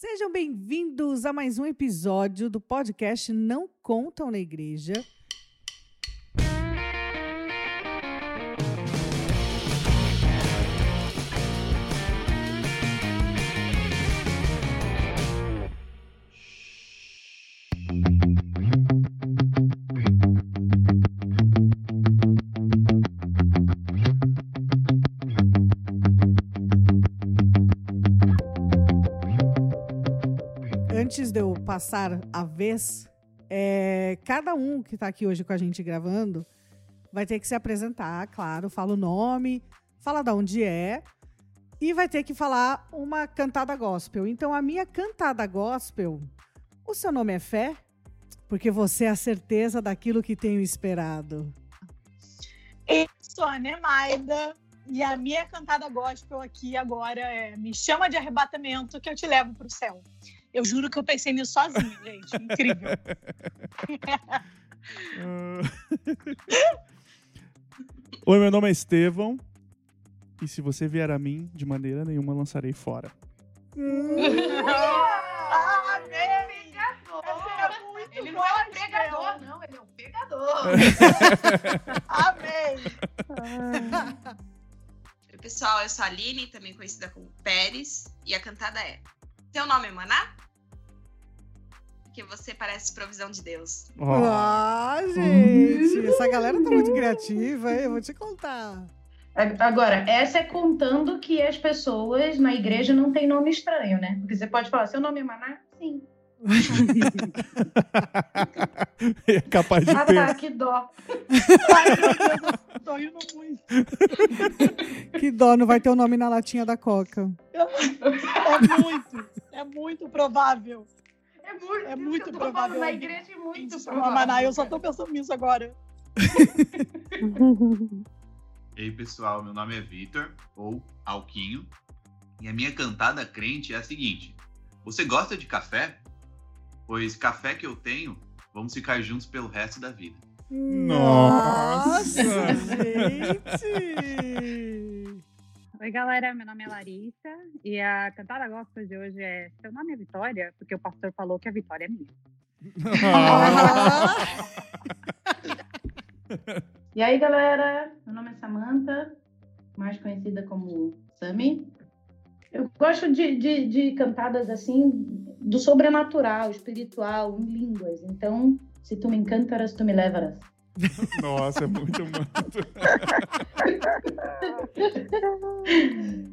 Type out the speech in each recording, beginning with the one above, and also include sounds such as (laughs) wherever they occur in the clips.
Sejam bem-vindos a mais um episódio do podcast Não Contam na Igreja. Passar a vez, é, cada um que está aqui hoje com a gente gravando vai ter que se apresentar, claro, fala o nome, fala de onde é e vai ter que falar uma cantada gospel. Então, a minha cantada gospel, o seu nome é Fé? Porque você é a certeza daquilo que tenho esperado. Eu sou a Nemaida e a minha cantada gospel aqui agora é Me chama de arrebatamento que eu te levo para o céu. Eu juro que eu pensei nisso sozinha, gente. Incrível. (laughs) Oi, meu nome é Estevão. E se você vier a mim, de maneira nenhuma lançarei fora. ah, amém! É ele não é um pregador, não, ele é um pegador. (laughs) amém! Oi, pessoal, eu sou a Aline, também conhecida como Pérez, e a cantada é Teu nome é Maná? Porque você parece provisão de Deus. Oh. Ah, gente, essa galera tá muito criativa, hein? Eu vou te contar. Agora, essa é contando que as pessoas na igreja não têm nome estranho, né? Porque você pode falar, seu nome é Maná? Sim. É capaz de ah, ter. tá, que dó. Ai, meu Deus, (laughs) eu tô rindo muito. Que dó, não vai ter o nome na latinha da Coca. É muito, é muito provável. É muito, É muito provável. Na igreja é muito Isso, provável. Maná, eu só tô pensando nisso agora. (laughs) Ei pessoal, meu nome é Vitor, ou Alquinho, e a minha cantada crente é a seguinte: Você gosta de café? Pois café que eu tenho, vamos ficar juntos pelo resto da vida. Nossa! gente! Oi, galera. Meu nome é Larissa e a cantada gospel de hoje é Seu nome é Vitória? Porque o pastor falou que a vitória é minha. Ah, (laughs) E aí, galera? Meu nome é Samantha, mais conhecida como Sami. Eu gosto de, de, de cantadas assim, do sobrenatural, espiritual, em línguas. Então, se tu me encantaras, tu me levarás. (laughs) Nossa, é muito muito. (laughs)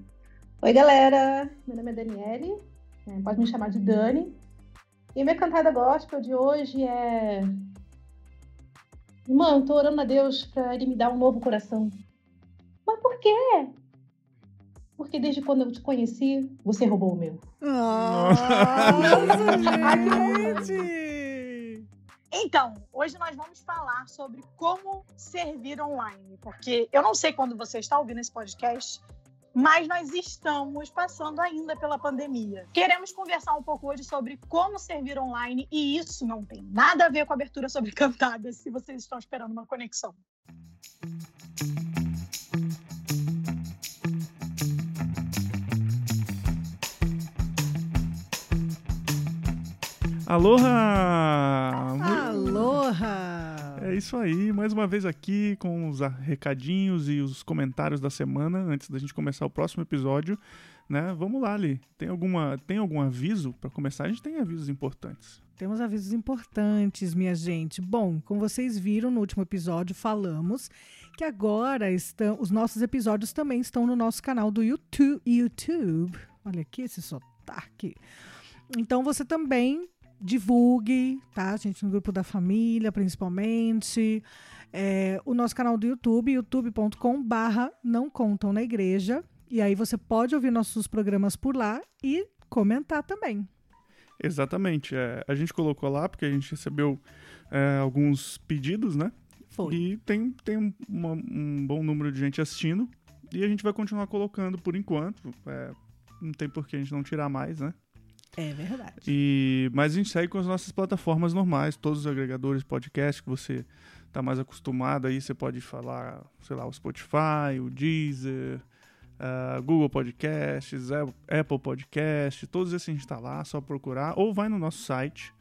Oi, galera. Meu nome é Daniele. É, pode me chamar de Dani. E minha cantada gospel de hoje é. Irmão, tô orando a Deus para ele me dar um novo coração. Mas por quê? Porque desde quando eu te conheci, você roubou o meu. Nossa, gente! Então, hoje nós vamos falar sobre como servir online, porque eu não sei quando você está ouvindo esse podcast, mas nós estamos passando ainda pela pandemia. Queremos conversar um pouco hoje sobre como servir online e isso não tem nada a ver com a abertura sobre (laughs) cantadas, se vocês estão esperando uma conexão. Aloha! Aloha! É isso aí, mais uma vez aqui com os recadinhos e os comentários da semana antes da gente começar o próximo episódio, né? Vamos lá, Ali. Tem alguma tem algum aviso para começar? A gente tem avisos importantes. Temos avisos importantes, minha gente. Bom, como vocês viram no último episódio, falamos que agora estão, os nossos episódios também estão no nosso canal do YouTube. YouTube. Olha aqui esse sotaque. Então você também divulgue, tá, gente, no grupo da família, principalmente. É, o nosso canal do YouTube, youtube.com barra não contam na igreja. E aí você pode ouvir nossos programas por lá e comentar também. Exatamente. É, a gente colocou lá porque a gente recebeu é, alguns pedidos, né? Foi. E tem, tem um, uma- um bom número de gente assistindo. E a gente vai continuar colocando por enquanto. É, não tem por que a gente não tirar mais, né? É verdade. E, mas a gente segue com as nossas plataformas normais, todos os agregadores podcast que você tá mais acostumado aí, você pode falar, sei lá, o Spotify, o Deezer, uh, Google Podcasts, Apple Podcasts, todos esses a gente está lá, só procurar. Ou vai no nosso site,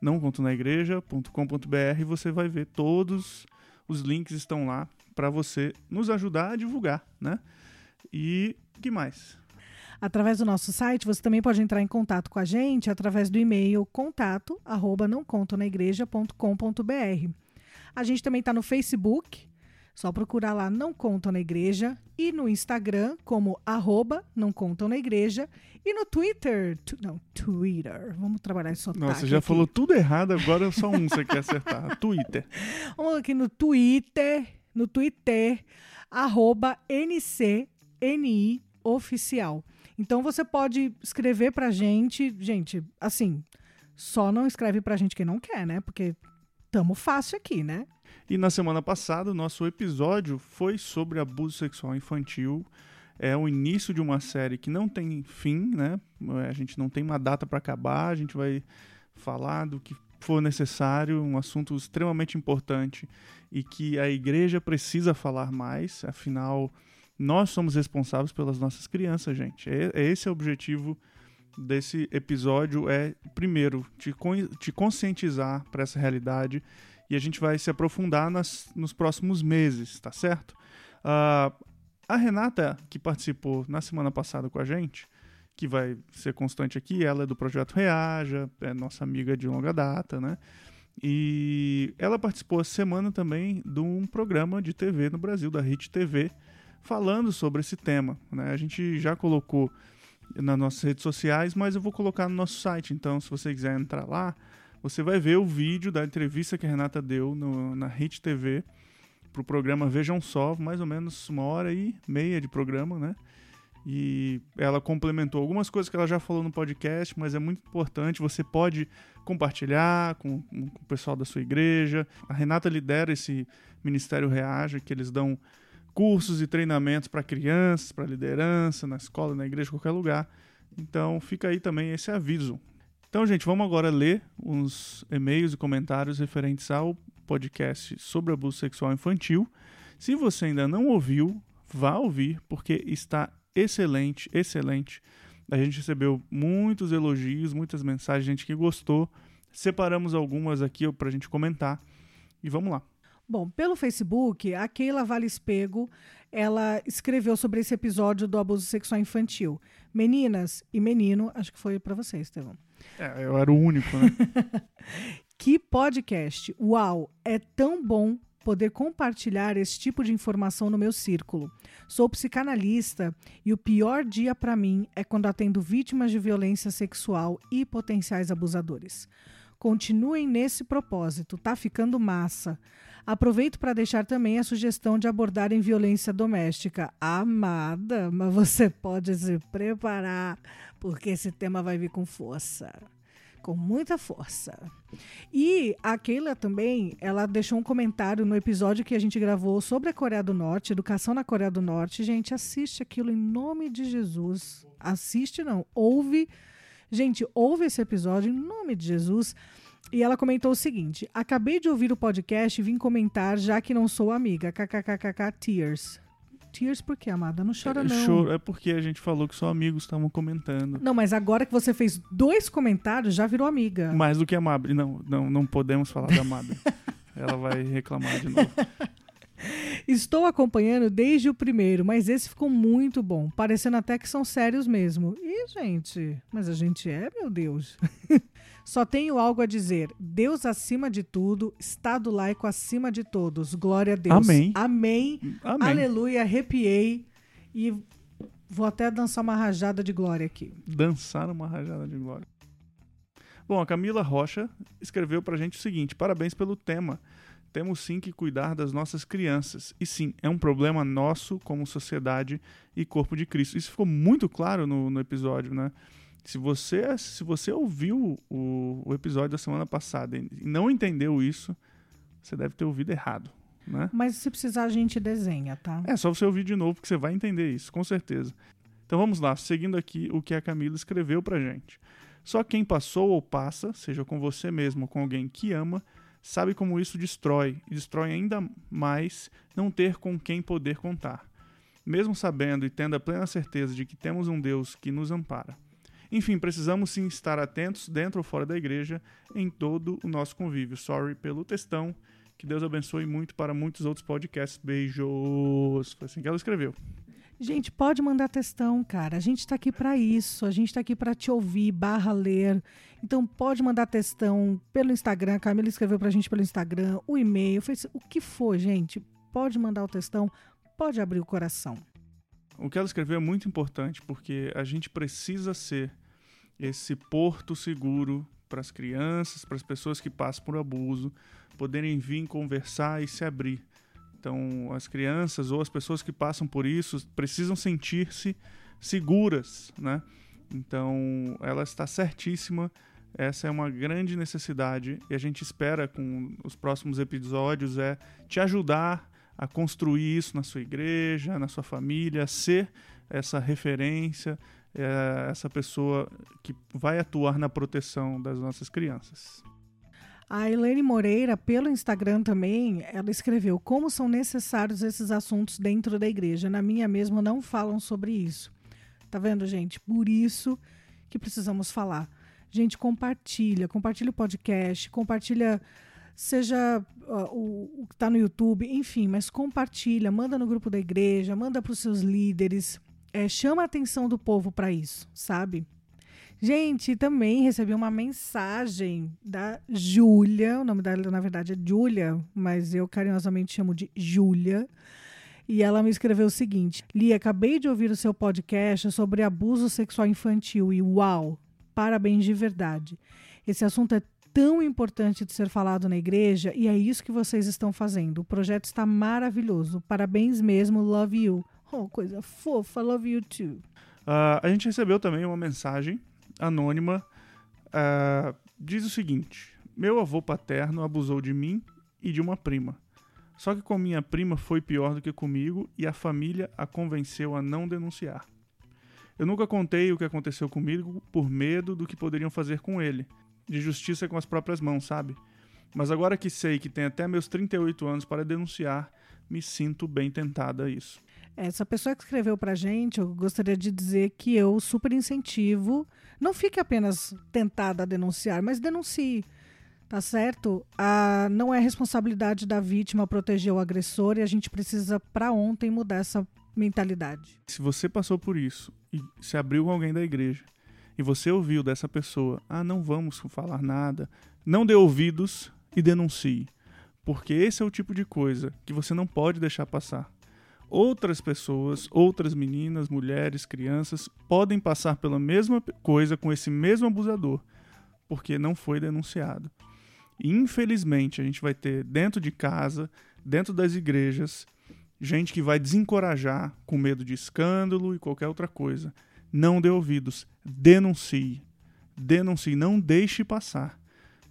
nãocontonaigreja.com.br e você vai ver todos os links estão lá para você nos ajudar a divulgar, né? E que mais? Através do nosso site, você também pode entrar em contato com a gente através do e-mail contato arroba nãocontonaigreja.com.br. A gente também está no Facebook, só procurar lá Não Contam na Igreja e no Instagram como arroba Não Contam na Igreja e no Twitter, tu, não, Twitter, vamos trabalhar isso Nossa, já aqui. falou tudo errado, agora só um você quer acertar, (laughs) Twitter. Vamos aqui no Twitter, no Twitter, arroba NCNI Oficial. Então você pode escrever pra gente, gente, assim, só não escreve pra gente quem não quer, né? Porque tamo fácil aqui, né? E na semana passada, o nosso episódio foi sobre abuso sexual infantil. É o início de uma série que não tem fim, né? A gente não tem uma data para acabar, a gente vai falar do que for necessário, um assunto extremamente importante e que a igreja precisa falar mais, afinal, nós somos responsáveis pelas nossas crianças, gente. É, esse é o objetivo desse episódio é primeiro te, te conscientizar para essa realidade e a gente vai se aprofundar nas, nos próximos meses, tá certo? Uh, a Renata, que participou na semana passada com a gente, que vai ser constante aqui, ela é do projeto Reaja, é nossa amiga de longa data, né? E ela participou essa semana também de um programa de TV no Brasil, da Hit TV, falando sobre esse tema. Né? A gente já colocou nas nossas redes sociais, mas eu vou colocar no nosso site. Então, se você quiser entrar lá, você vai ver o vídeo da entrevista que a Renata deu no, na Hit TV para o programa Vejam Só, mais ou menos uma hora e meia de programa, né? E ela complementou algumas coisas que ela já falou no podcast, mas é muito importante. Você pode compartilhar com, com o pessoal da sua igreja. A Renata lidera esse Ministério Reage, que eles dão cursos e treinamentos para crianças, para liderança, na escola, na igreja, qualquer lugar. Então fica aí também esse aviso. Então, gente, vamos agora ler uns e-mails e comentários referentes ao podcast sobre abuso sexual infantil. Se você ainda não ouviu, vá ouvir, porque está excelente, excelente. A gente recebeu muitos elogios, muitas mensagens, gente que gostou. Separamos algumas aqui para a gente comentar. E vamos lá. Bom, pelo Facebook, a Keila Vale Espego, ela escreveu sobre esse episódio do abuso sexual infantil. Meninas e menino, acho que foi para você, Estevão. É, eu era o único, né? (laughs) que podcast! Uau, é tão bom poder compartilhar esse tipo de informação no meu círculo. Sou psicanalista e o pior dia para mim é quando atendo vítimas de violência sexual e potenciais abusadores. Continuem nesse propósito, tá ficando massa. Aproveito para deixar também a sugestão de abordarem violência doméstica. Amada, mas você pode se preparar, porque esse tema vai vir com força. Com muita força. E a Keila também, ela deixou um comentário no episódio que a gente gravou sobre a Coreia do Norte, educação na Coreia do Norte. Gente, assiste aquilo em nome de Jesus. Assiste não, ouve. Gente, ouve esse episódio em nome de Jesus e ela comentou o seguinte: Acabei de ouvir o podcast e vim comentar, já que não sou amiga. KKKKK Tears. Tears por quê, amada? Não chora, é, não. Choro, é porque a gente falou que só amigos estavam comentando. Não, mas agora que você fez dois comentários, já virou amiga. Mais do que amada. Não, não, não podemos falar da amada. (laughs) ela vai reclamar de novo. Estou acompanhando desde o primeiro, mas esse ficou muito bom, parecendo até que são sérios mesmo. E, gente, mas a gente é, meu Deus. (laughs) Só tenho algo a dizer. Deus acima de tudo, Estado laico acima de todos. Glória a Deus. Amém. Amém. Amém. Aleluia. Arrepiei. E vou até dançar uma rajada de glória aqui. Dançar uma rajada de glória. Bom, a Camila Rocha escreveu pra gente o seguinte: parabéns pelo tema. Temos sim que cuidar das nossas crianças. E sim, é um problema nosso como sociedade e corpo de Cristo. Isso ficou muito claro no, no episódio, né? Se você, se você ouviu o, o episódio da semana passada e não entendeu isso, você deve ter ouvido errado. Né? Mas se precisar, a gente desenha, tá? É só você ouvir de novo que você vai entender isso, com certeza. Então vamos lá, seguindo aqui o que a Camila escreveu pra gente. Só quem passou ou passa, seja com você mesmo ou com alguém que ama, sabe como isso destrói, e destrói ainda mais não ter com quem poder contar. mesmo sabendo e tendo a plena certeza de que temos um Deus que nos ampara. Enfim, precisamos sim estar atentos, dentro ou fora da igreja, em todo o nosso convívio. Sorry pelo textão. Que Deus abençoe muito para muitos outros podcasts. Beijos. Foi assim que ela escreveu. Gente, pode mandar textão, cara. A gente está aqui para isso. A gente está aqui para te ouvir, barra ler. Então pode mandar textão pelo Instagram. A Camila escreveu para a gente pelo Instagram, o e-mail, o que for, gente. Pode mandar o textão, pode abrir o coração. O que ela escreveu é muito importante porque a gente precisa ser esse porto seguro para as crianças, para as pessoas que passam por abuso, poderem vir conversar e se abrir. Então, as crianças ou as pessoas que passam por isso precisam sentir-se seguras, né? Então, ela está certíssima. Essa é uma grande necessidade e a gente espera com os próximos episódios é te ajudar a construir isso na sua igreja, na sua família, ser essa referência, é, essa pessoa que vai atuar na proteção das nossas crianças. A Elaine Moreira, pelo Instagram também, ela escreveu como são necessários esses assuntos dentro da igreja. Na minha mesma não falam sobre isso. Tá vendo, gente? Por isso que precisamos falar. Gente, compartilha, compartilha o podcast, compartilha seja uh, o, o, que está no YouTube, enfim, mas compartilha, manda no grupo da igreja, manda para os seus líderes, é, chama a atenção do povo para isso, sabe? Gente, também recebi uma mensagem da Júlia, o nome dela na verdade é Júlia, mas eu carinhosamente chamo de Júlia. E ela me escreveu o seguinte: Lia, acabei de ouvir o seu podcast sobre abuso sexual infantil e uau, parabéns de verdade. Esse assunto é tão importante de ser falado na igreja e é isso que vocês estão fazendo. O projeto está maravilhoso. Parabéns mesmo, love you. Oh, coisa fofa, love you too. Uh, a gente recebeu também uma mensagem anônima. Uh, diz o seguinte: Meu avô paterno abusou de mim e de uma prima. Só que com minha prima foi pior do que comigo e a família a convenceu a não denunciar. Eu nunca contei o que aconteceu comigo por medo do que poderiam fazer com ele, de justiça com as próprias mãos, sabe? Mas agora que sei que tem até meus 38 anos para denunciar, me sinto bem tentada a isso. Essa pessoa que escreveu pra gente, eu gostaria de dizer que eu super incentivo. Não fique apenas tentada a denunciar, mas denuncie. Tá certo? Ah, não é responsabilidade da vítima proteger o agressor e a gente precisa, para ontem, mudar essa mentalidade. Se você passou por isso e se abriu com alguém da igreja e você ouviu dessa pessoa, ah, não vamos falar nada, não dê ouvidos e denuncie. Porque esse é o tipo de coisa que você não pode deixar passar. Outras pessoas, outras meninas, mulheres, crianças podem passar pela mesma coisa com esse mesmo abusador, porque não foi denunciado. E, infelizmente, a gente vai ter dentro de casa, dentro das igrejas, gente que vai desencorajar com medo de escândalo e qualquer outra coisa. Não dê ouvidos, denuncie. Denuncie, não deixe passar.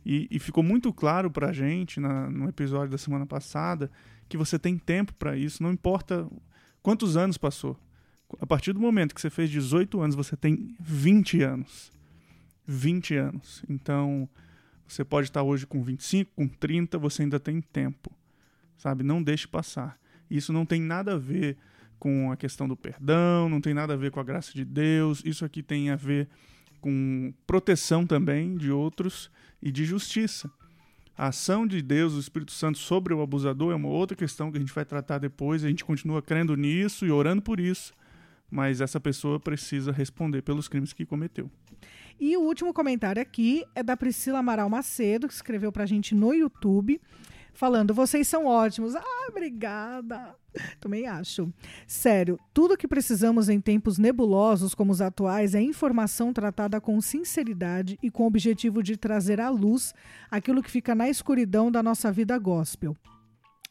E, e ficou muito claro pra gente na, no episódio da semana passada que você tem tempo para isso, não importa quantos anos passou. A partir do momento que você fez 18 anos, você tem 20 anos. 20 anos. Então, você pode estar hoje com 25, com 30, você ainda tem tempo. Sabe? Não deixe passar. Isso não tem nada a ver com a questão do perdão, não tem nada a ver com a graça de Deus, isso aqui tem a ver com proteção também de outros e de justiça. A ação de Deus, do Espírito Santo sobre o abusador é uma outra questão que a gente vai tratar depois. A gente continua crendo nisso e orando por isso, mas essa pessoa precisa responder pelos crimes que cometeu. E o último comentário aqui é da Priscila Amaral Macedo, que escreveu para a gente no YouTube falando: vocês são ótimos. Ah, obrigada. Também acho. Sério, tudo que precisamos em tempos nebulosos como os atuais é informação tratada com sinceridade e com o objetivo de trazer à luz aquilo que fica na escuridão da nossa vida gospel.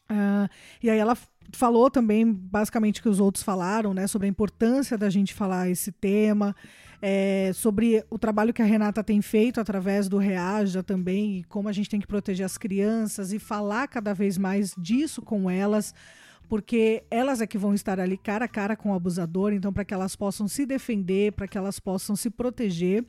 Uh, e aí ela falou também, basicamente, que os outros falaram, né, sobre a importância da gente falar esse tema é, sobre o trabalho que a Renata tem feito através do Reaja também, e como a gente tem que proteger as crianças e falar cada vez mais disso com elas, porque elas é que vão estar ali cara a cara com o abusador, então para que elas possam se defender, para que elas possam se proteger.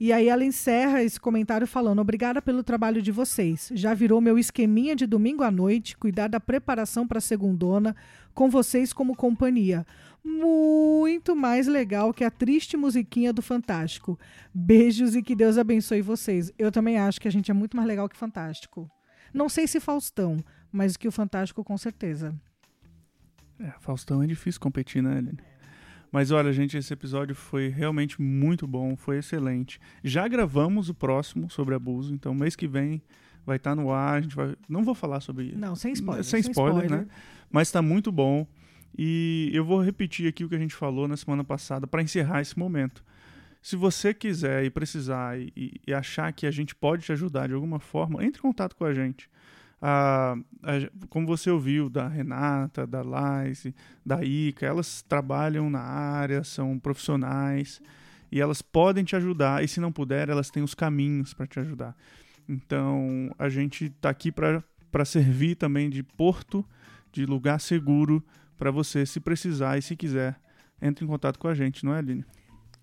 E aí ela encerra esse comentário falando: "Obrigada pelo trabalho de vocês. Já virou meu esqueminha de domingo à noite, cuidar da preparação para a segundona com vocês como companhia. Muito mais legal que a triste musiquinha do Fantástico. Beijos e que Deus abençoe vocês. Eu também acho que a gente é muito mais legal que Fantástico. Não sei se Faustão, mas que o Fantástico com certeza. É, Faustão é difícil competir, né, Aline? Mas olha, gente, esse episódio foi realmente muito bom, foi excelente. Já gravamos o próximo sobre abuso, então mês que vem vai estar no ar. A gente vai... Não vou falar sobre. Não, sem spoiler. Sem, sem spoiler, spoiler. né? Mas está muito bom. E eu vou repetir aqui o que a gente falou na semana passada para encerrar esse momento. Se você quiser e precisar e, e, achar que a gente pode te ajudar de alguma forma, entre em contato com a gente. A, como você ouviu da Renata, da Laise, da Ica, elas trabalham na área, são profissionais e elas podem te ajudar. E se não puder, elas têm os caminhos para te ajudar. Então a gente está aqui para servir também de porto, de lugar seguro para você, se precisar e se quiser, entre em contato com a gente, não é, Aline?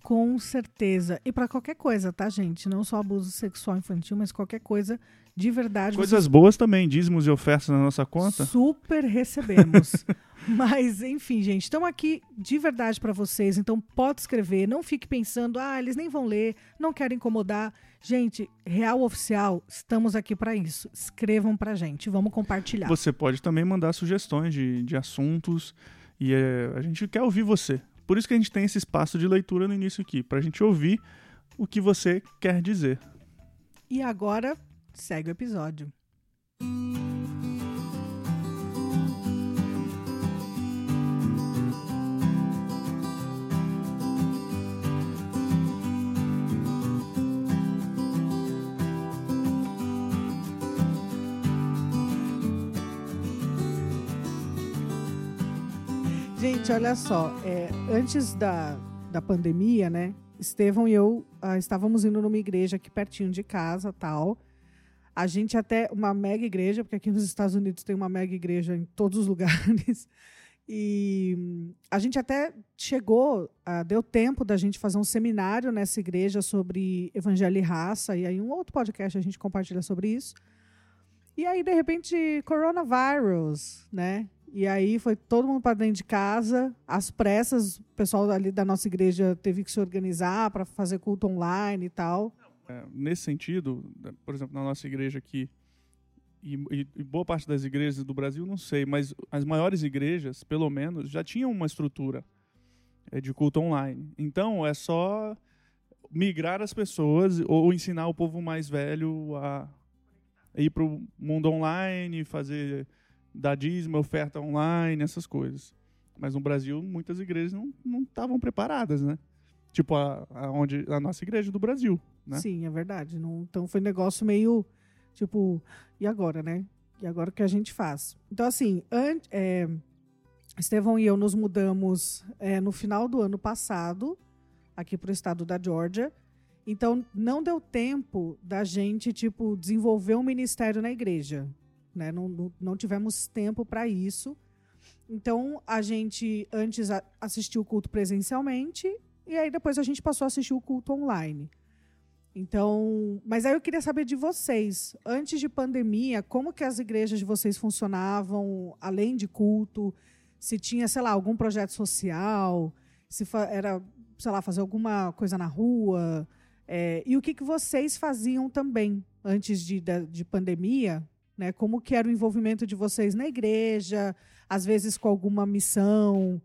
Com certeza. E para qualquer coisa, tá, gente? Não só abuso sexual infantil, mas qualquer coisa de verdade. Coisas vocês... boas também, dízimos e ofertas na nossa conta. Super recebemos. (laughs) (laughs) mas, enfim, gente, estamos aqui de verdade para vocês. Então, pode escrever. Não fique pensando, ah, eles nem vão ler, não querem incomodar. Gente, Real Oficial, estamos aqui para isso. Escrevam pra gente, vamos compartilhar. Você pode também mandar sugestões de, de assuntos e é, a gente quer ouvir você. Por isso que a gente tem esse espaço de leitura no início aqui, para a gente ouvir o que você quer dizer. E agora, segue o episódio. Gente, olha só, é, antes da, da pandemia, né? Estevão e eu ah, estávamos indo numa igreja aqui pertinho de casa, tal. A gente até uma mega igreja, porque aqui nos Estados Unidos tem uma mega igreja em todos os (laughs) lugares. E a gente até chegou, ah, deu tempo da gente fazer um seminário nessa igreja sobre evangelho e raça, e aí um outro podcast a gente compartilha sobre isso. E aí, de repente, coronavirus, né? E aí foi todo mundo para dentro de casa, às pressas, o pessoal ali da nossa igreja teve que se organizar para fazer culto online e tal. É, nesse sentido, por exemplo, na nossa igreja aqui, e, e, e, boa parte das igrejas do Brasil, não sei, mas as maiores igrejas, pelo menos, já tinham uma estrutura é, de culto online. Então, é só migrar as pessoas ou ensinar o povo mais velho a ir para o mundo online, fazer dar dízimo, oferta online, essas coisas. Mas no Brasil, muitas igrejas não estavam preparadas, né? Tipo a, a, onde, a nossa igreja do Brasil, né? Sim, é verdade. Não, então foi um negócio meio, tipo, e agora, né? E agora o que a gente faz? Então, assim, an, é, Estevão e eu nos mudamos é, no final do ano passado, aqui para o estado da Georgia. Então, não deu tempo da gente, tipo, desenvolver um ministério na igreja. Né? Não, não, tivemos tempo para isso. Então, a gente antes assistiu o culto presencialmente e aí depois a gente passou a assistir o culto online. Então, mas aí eu queria saber de vocês, antes de pandemia, como que as igrejas de vocês funcionavam, além de culto? Se tinha, sei lá, algum projeto social, se era, sei lá, fazer alguma coisa na rua, é, e o que, que vocês faziam também antes de, de, de pandemia né? Como que era o envolvimento de vocês na igreja, às vezes com alguma missão,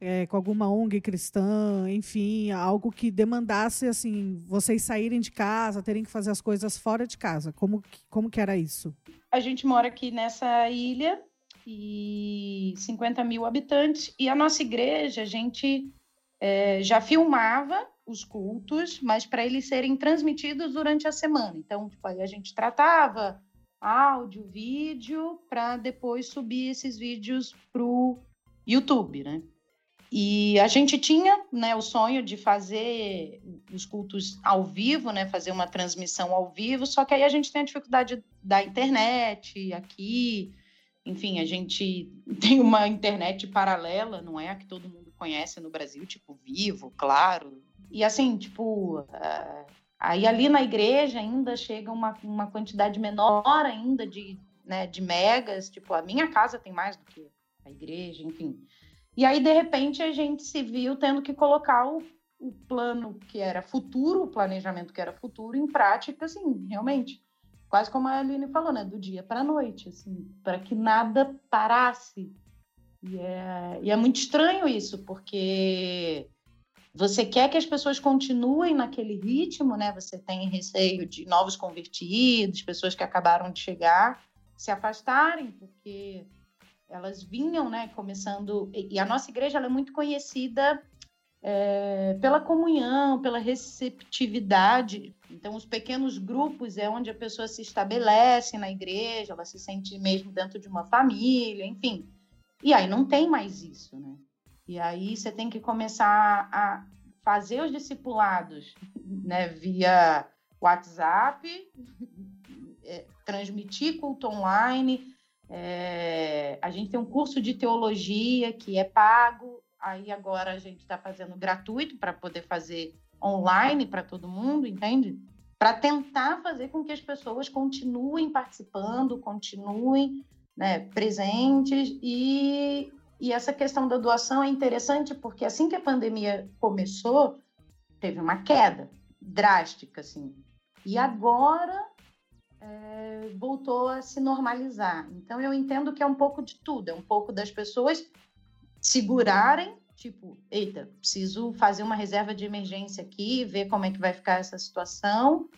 é, com alguma ONG cristã, enfim, algo que demandasse assim vocês saírem de casa, terem que fazer as coisas fora de casa. Como que, como que era isso? A gente mora aqui nessa ilha e 50 mil habitantes e a nossa igreja a gente é, já filmava os cultos, mas para eles serem transmitidos durante a semana. Então, tipo, aí a gente tratava áudio, vídeo, para depois subir esses vídeos para o YouTube, né? E a gente tinha né, o sonho de fazer os cultos ao vivo, né, fazer uma transmissão ao vivo, só que aí a gente tem a dificuldade da internet aqui. Enfim, a gente (laughs) tem uma internet paralela, não é a que todo mundo conhece no Brasil, tipo Vivo, claro. E assim, tipo, uh, Aí ali na igreja ainda chega uma, uma quantidade menor ainda de, né, de megas, tipo, a minha casa tem mais do que a igreja, enfim. E aí, de repente, a gente se viu tendo que colocar o, o plano que era futuro, o planejamento que era futuro, em prática, assim, realmente. Quase como a Aline falou, né? Do dia para a noite, assim, para que nada parasse. E é, e é muito estranho isso, porque você quer que as pessoas continuem naquele ritmo, né? Você tem receio de novos convertidos, pessoas que acabaram de chegar se afastarem, porque elas vinham, né? Começando. E a nossa igreja é muito conhecida é, pela comunhão, pela receptividade. Então, os pequenos grupos é onde a pessoa se estabelece na igreja, ela se sente mesmo dentro de uma família, enfim. E aí não tem mais isso, né? E aí você tem que começar a fazer os discipulados né, via WhatsApp, é, transmitir culto online. É, a gente tem um curso de teologia que é pago, aí agora a gente está fazendo gratuito para poder fazer online para todo mundo, entende? Para tentar fazer com que as pessoas continuem participando, continuem né, presentes e e essa questão da doação é interessante porque assim que a pandemia começou, teve uma queda drástica, assim. E agora é, voltou a se normalizar. Então eu entendo que é um pouco de tudo, é um pouco das pessoas segurarem, tipo, eita, preciso fazer uma reserva de emergência aqui, ver como é que vai ficar essa situação.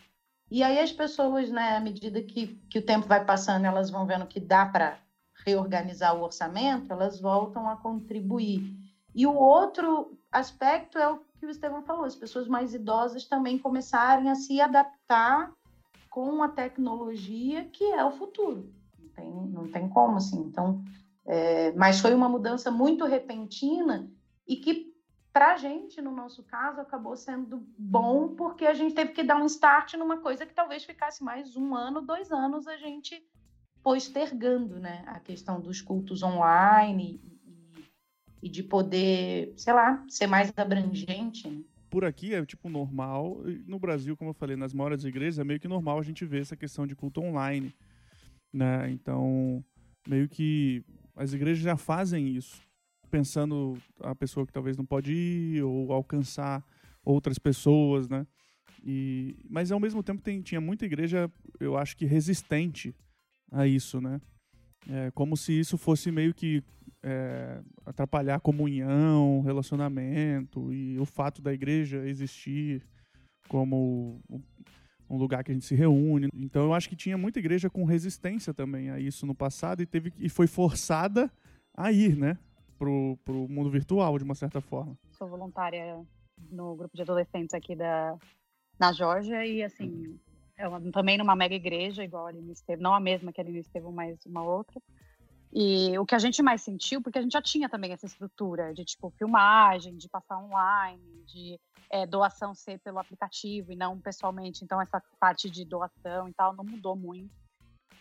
E aí as pessoas, né, à medida que, que o tempo vai passando, elas vão vendo que dá para reorganizar o orçamento, elas voltam a contribuir. E o outro aspecto é o que o Estevão falou: as pessoas mais idosas também começarem a se adaptar com a tecnologia, que é o futuro. Não tem, não tem como, assim. Então, é, mas foi uma mudança muito repentina e que, para a gente, no nosso caso, acabou sendo bom, porque a gente teve que dar um start numa coisa que talvez ficasse mais um ano, dois anos a gente postergando né, a questão dos cultos online e, e de poder, sei lá, ser mais abrangente. Né? Por aqui é tipo normal. No Brasil, como eu falei, nas maiores igrejas é meio que normal a gente ver essa questão de culto online. Né? Então, meio que as igrejas já fazem isso, pensando a pessoa que talvez não pode ir ou alcançar outras pessoas, né? E, mas ao mesmo tempo tem, tinha muita igreja, eu acho que resistente a isso, né? É, como se isso fosse meio que é, atrapalhar a comunhão, relacionamento e o fato da igreja existir como um lugar que a gente se reúne. Então eu acho que tinha muita igreja com resistência também a isso no passado e teve e foi forçada a ir, né, pro, pro mundo virtual de uma certa forma. Sou voluntária no grupo de adolescentes aqui da na Geórgia e assim é também numa mega igreja, igual a Aline Estevam, não a mesma que a Aline Estevam, mas uma outra. E o que a gente mais sentiu, porque a gente já tinha também essa estrutura de tipo filmagem, de passar online, de é, doação ser pelo aplicativo e não pessoalmente. Então essa parte de doação e tal não mudou muito.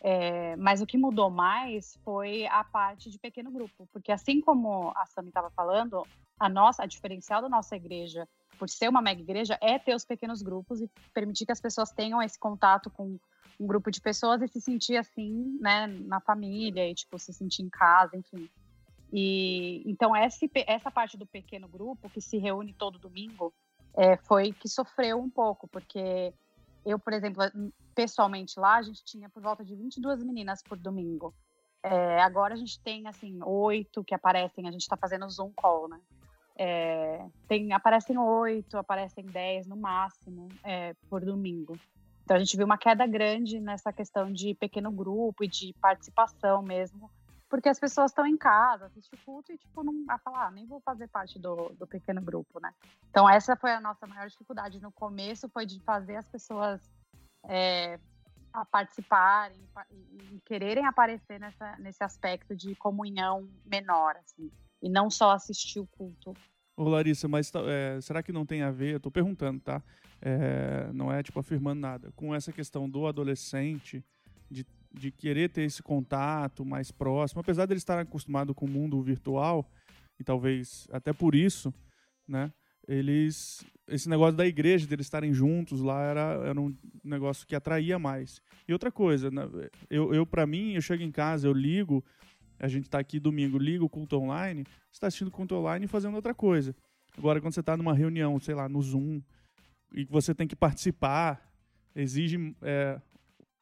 É, mas o que mudou mais foi a parte de pequeno grupo, porque assim como a Sami estava falando, a nossa, a diferencial da nossa igreja por ser uma mega igreja, é ter os pequenos grupos e permitir que as pessoas tenham esse contato com um grupo de pessoas e se sentir assim, né, na família e tipo se sentir em casa, enfim. E então essa, essa parte do pequeno grupo que se reúne todo domingo é, foi que sofreu um pouco, porque eu, por exemplo, pessoalmente lá a gente tinha por volta de 22 meninas por domingo. É, agora a gente tem assim oito que aparecem, a gente está fazendo Zoom call, né? É, tem, aparecem oito, aparecem dez no máximo é, por domingo. Então a gente viu uma queda grande nessa questão de pequeno grupo e de participação mesmo, porque as pessoas estão em casa, assistem culto e tipo não a falar, ah, nem vou fazer parte do, do pequeno grupo, né? Então essa foi a nossa maior dificuldade no começo, foi de fazer as pessoas é, a participarem e, e, quererem aparecer nessa, nesse aspecto de comunhão menor, assim e não só assistir o culto. Ô Larissa, mas tá, é, será que não tem a ver? Eu tô perguntando, tá? É, não é tipo afirmando nada. Com essa questão do adolescente, de, de querer ter esse contato mais próximo, apesar de ele estar acostumado com o mundo virtual, e talvez até por isso, né? Eles. Esse negócio da igreja, deles estarem juntos lá, era, era um negócio que atraía mais. E outra coisa, né, eu, eu para mim, eu chego em casa, eu ligo, A gente está aqui domingo, liga o culto online, você está assistindo o culto online e fazendo outra coisa. Agora, quando você está numa reunião, sei lá, no Zoom, e que você tem que participar, exige é,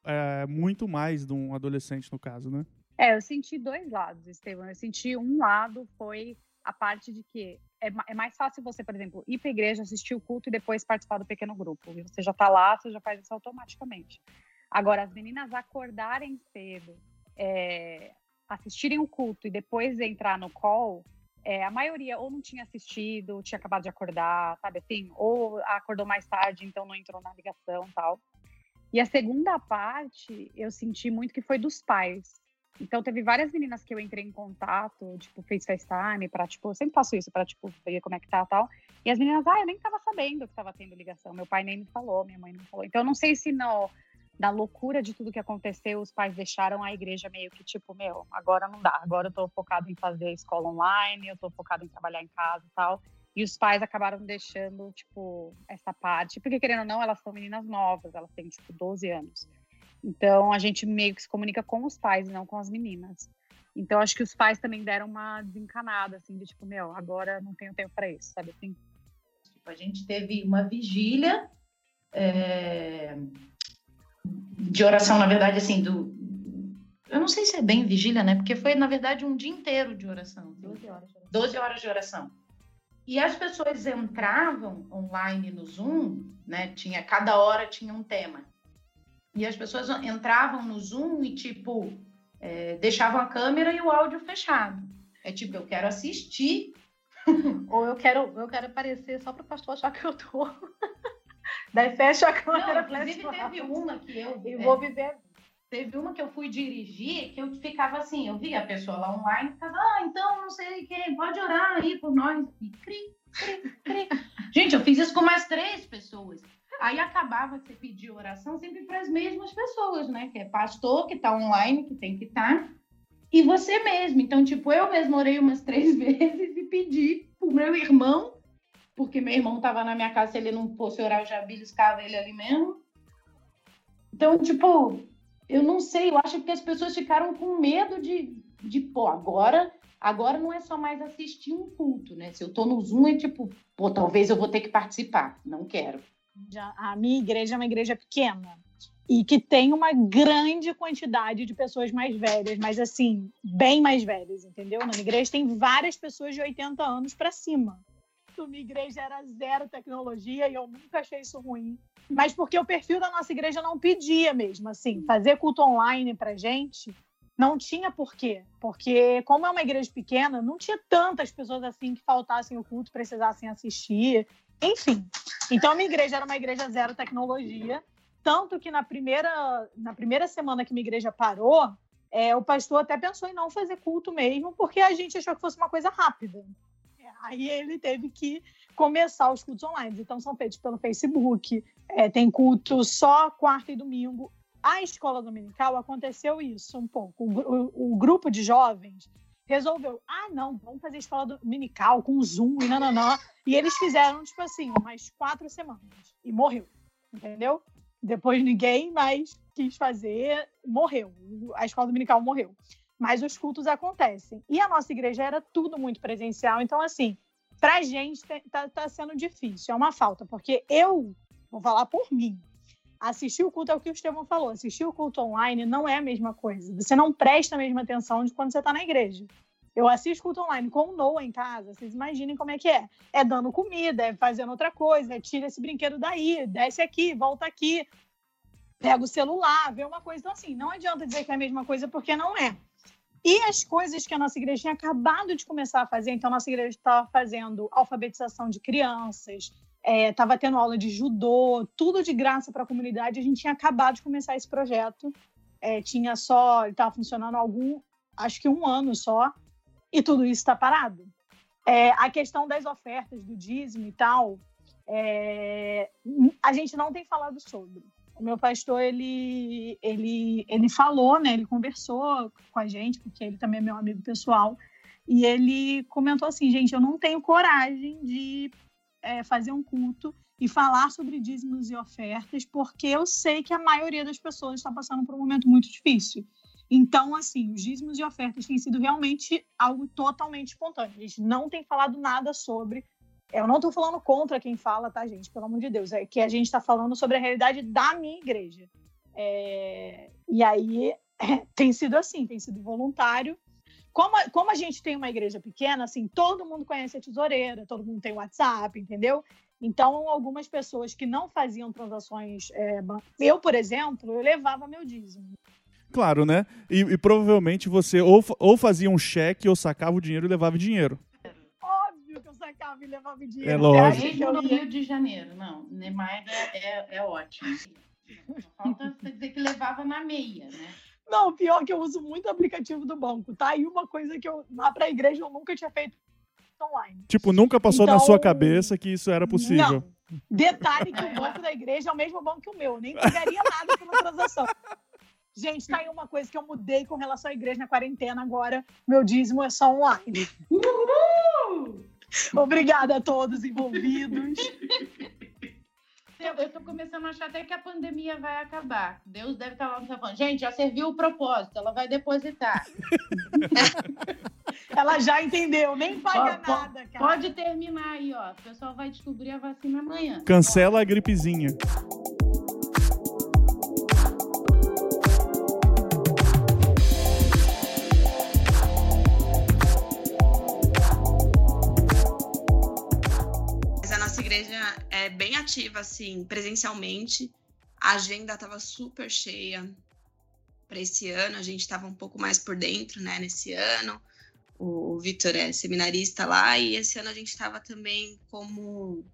é, muito mais de um adolescente, no caso, né? É, eu senti dois lados, Estevam. Eu senti um lado foi a parte de que é, é mais fácil você, por exemplo, ir para a igreja, assistir o culto e depois participar do pequeno grupo. E você já está lá, você já faz isso automaticamente. Agora, as meninas acordarem cedo, é, assistirem o culto e depois entrar no call, é, a maioria ou não tinha assistido, tinha acabado de acordar, sabe assim? Ou acordou mais tarde, então não entrou na ligação tal. E a segunda parte, eu senti muito que foi dos pais. Então, teve várias meninas que eu entrei em contato, tipo, fez FaceTime, pra, tipo, eu sempre faço isso, pra, tipo, ver como é que tá e tal. E as meninas, ah, eu nem tava sabendo que tava tendo ligação. Meu pai nem me falou, minha mãe não falou. Então, eu não sei se no, da loucura de tudo que aconteceu, os pais deixaram a igreja meio que tipo, meu, agora não dá, agora eu tô focado em fazer escola online, eu tô focado em trabalhar em casa e tal. E os pais acabaram deixando, tipo, essa parte, porque querendo ou não, elas são meninas novas, elas têm, tipo, 12 anos. Então a gente meio que se comunica com os pais, não com as meninas. Então acho que os pais também deram uma desencanada, assim, de tipo, meu, agora não tenho tempo para isso, sabe assim? Tipo, a gente teve uma vigília. É de oração, na verdade, assim, do. Eu não sei se é bem vigília, né? Porque foi, na verdade, um dia inteiro de oração. 12 horas de oração. 12 horas de oração. E as pessoas entravam online no Zoom, né? Tinha, cada hora tinha um tema. E as pessoas entravam no Zoom e, tipo, é, deixavam a câmera e o áudio fechado. É tipo, eu quero assistir. (laughs) Ou eu quero, eu quero aparecer só para o pastor achar que eu tô. (laughs) Daí fecha a câmera. Não, inclusive teve uma que eu. E vou viver. Teve uma que eu fui dirigir, que eu ficava assim, eu via a pessoa lá online, ficava, ah, então não sei quem, pode orar aí por nós. E cri, cri, cri. (laughs) Gente, eu fiz isso com mais três pessoas. Aí acabava que você pedia oração sempre para as mesmas pessoas, né? Que é pastor que está online, que tem que estar, tá, e você mesmo. Então, tipo, eu mesmo orei umas três (laughs) vezes e pedi pro meu irmão porque meu irmão estava na minha casa, se ele não fosse orar, eu já beliscava ele ali mesmo. Então, tipo, eu não sei, eu acho que as pessoas ficaram com medo de, de pô, agora, agora não é só mais assistir um culto, né? Se eu tô no Zoom, é tipo, pô, talvez eu vou ter que participar, não quero. A minha igreja é uma igreja pequena e que tem uma grande quantidade de pessoas mais velhas, mas assim, bem mais velhas, entendeu? Na minha igreja tem várias pessoas de 80 anos para cima minha igreja era zero tecnologia e eu nunca achei isso ruim. Mas porque o perfil da nossa igreja não pedia mesmo, assim, fazer culto online pra gente não tinha porquê. Porque, como é uma igreja pequena, não tinha tantas pessoas assim que faltassem o culto, precisassem assistir. Enfim. Então, a minha igreja era uma igreja zero tecnologia. Tanto que na primeira, na primeira semana que minha igreja parou, é, o pastor até pensou em não fazer culto mesmo, porque a gente achou que fosse uma coisa rápida. Aí ele teve que começar os cultos online. Então, são feitos pelo Facebook, é, tem culto só quarta e domingo. A escola dominical aconteceu isso um pouco. O, o, o, grupo de jovens resolveu, ah, não, vamos fazer escola dominical com Zoom e nananã. E eles fizeram, tipo assim, umas quatro semanas. E morreu, entendeu? Depois ninguém mais quis fazer, morreu. A escola dominical morreu mas os cultos acontecem. E a nossa igreja era tudo muito presencial, então, assim, para a gente tá, tá sendo difícil, é uma falta, porque eu, vou falar por mim, assistir o culto é o que o Estevão falou, assistir o culto online não é a mesma coisa, você não presta a mesma atenção de quando você está na igreja. Eu assisto culto online com o Noah em casa, vocês imaginem como é que é. É dando comida, é fazendo outra coisa, é tira esse brinquedo daí, desce aqui, volta aqui, pega o celular, vê uma coisa. Então, assim, não adianta dizer que é a mesma coisa, porque não é. E as coisas que a nossa igreja tinha acabado de começar a fazer, então a nossa igreja estava fazendo alfabetização de crianças, estava é, tendo aula de judô, tudo de graça para a comunidade. A gente tinha acabado de começar esse projeto, é, tinha só, estava funcionando algum, acho que um ano só, e tudo isso está parado. É, a questão das ofertas do dízimo e tal, é, a gente não tem falado sobre o meu pastor ele ele ele falou, né? Ele conversou com a gente porque ele também é meu amigo pessoal e ele comentou assim, gente, eu não tenho coragem de é, fazer um culto e falar sobre dízimos e ofertas porque eu sei que a maioria das pessoas está passando por um momento muito difícil. Então, assim, os dízimos e ofertas têm sido realmente algo totalmente espontâneo. A gente não tem falado nada sobre. Eu não estou falando contra quem fala, tá, gente? Pelo amor de Deus. É que a gente está falando sobre a realidade da minha igreja. É... E aí é, (laughs) tem sido assim, tem sido voluntário. Como a, como a gente tem uma igreja pequena, assim, todo mundo conhece a tesoureira, todo mundo tem WhatsApp, entendeu? Então, algumas pessoas que não faziam transações. É, eu, por exemplo, eu levava meu dízimo. Claro, né? E, e, provavelmente você ou, ou fazia um cheque ou sacava o dinheiro e levava o dinheiro. Que eu sacava e levava dinheiro. É lógico. Mesmo no Rio de Janeiro, não. Neymar é, é, é ótimo. Falta você dizer que levava na meia, né? Não, pior que eu uso muito o aplicativo do banco, tá? E uma coisa que eu lá para a igreja eu nunca tinha feito online. Tipo, nunca passou então, na sua cabeça que isso era possível. Não. Detalhe que o banco da igreja é o mesmo banco que o meu, eu nem pagaria nada pela transação. Gente, tá aí uma coisa que eu mudei com relação à igreja na quarentena agora. Meu dízimo é só online. Uhul! Obrigada a todos envolvidos. (laughs) Eu, eu tô começando a achar até que a pandemia vai acabar. Deus deve estar lá no céu falando, gente, já serviu o propósito, ela vai depositar. (laughs) ela já entendeu, nem paga pode, nada, cara. Pode terminar aí, ó. O pessoal vai descobrir a vacina amanhã. Cancela a gripezinha. É, bem ativa, assim, presencialmente. A agenda estava super cheia para esse ano. A gente estava um pouco mais por dentro, né, nesse ano. O, Vitor é seminarista lá e esse ano a gente estava também como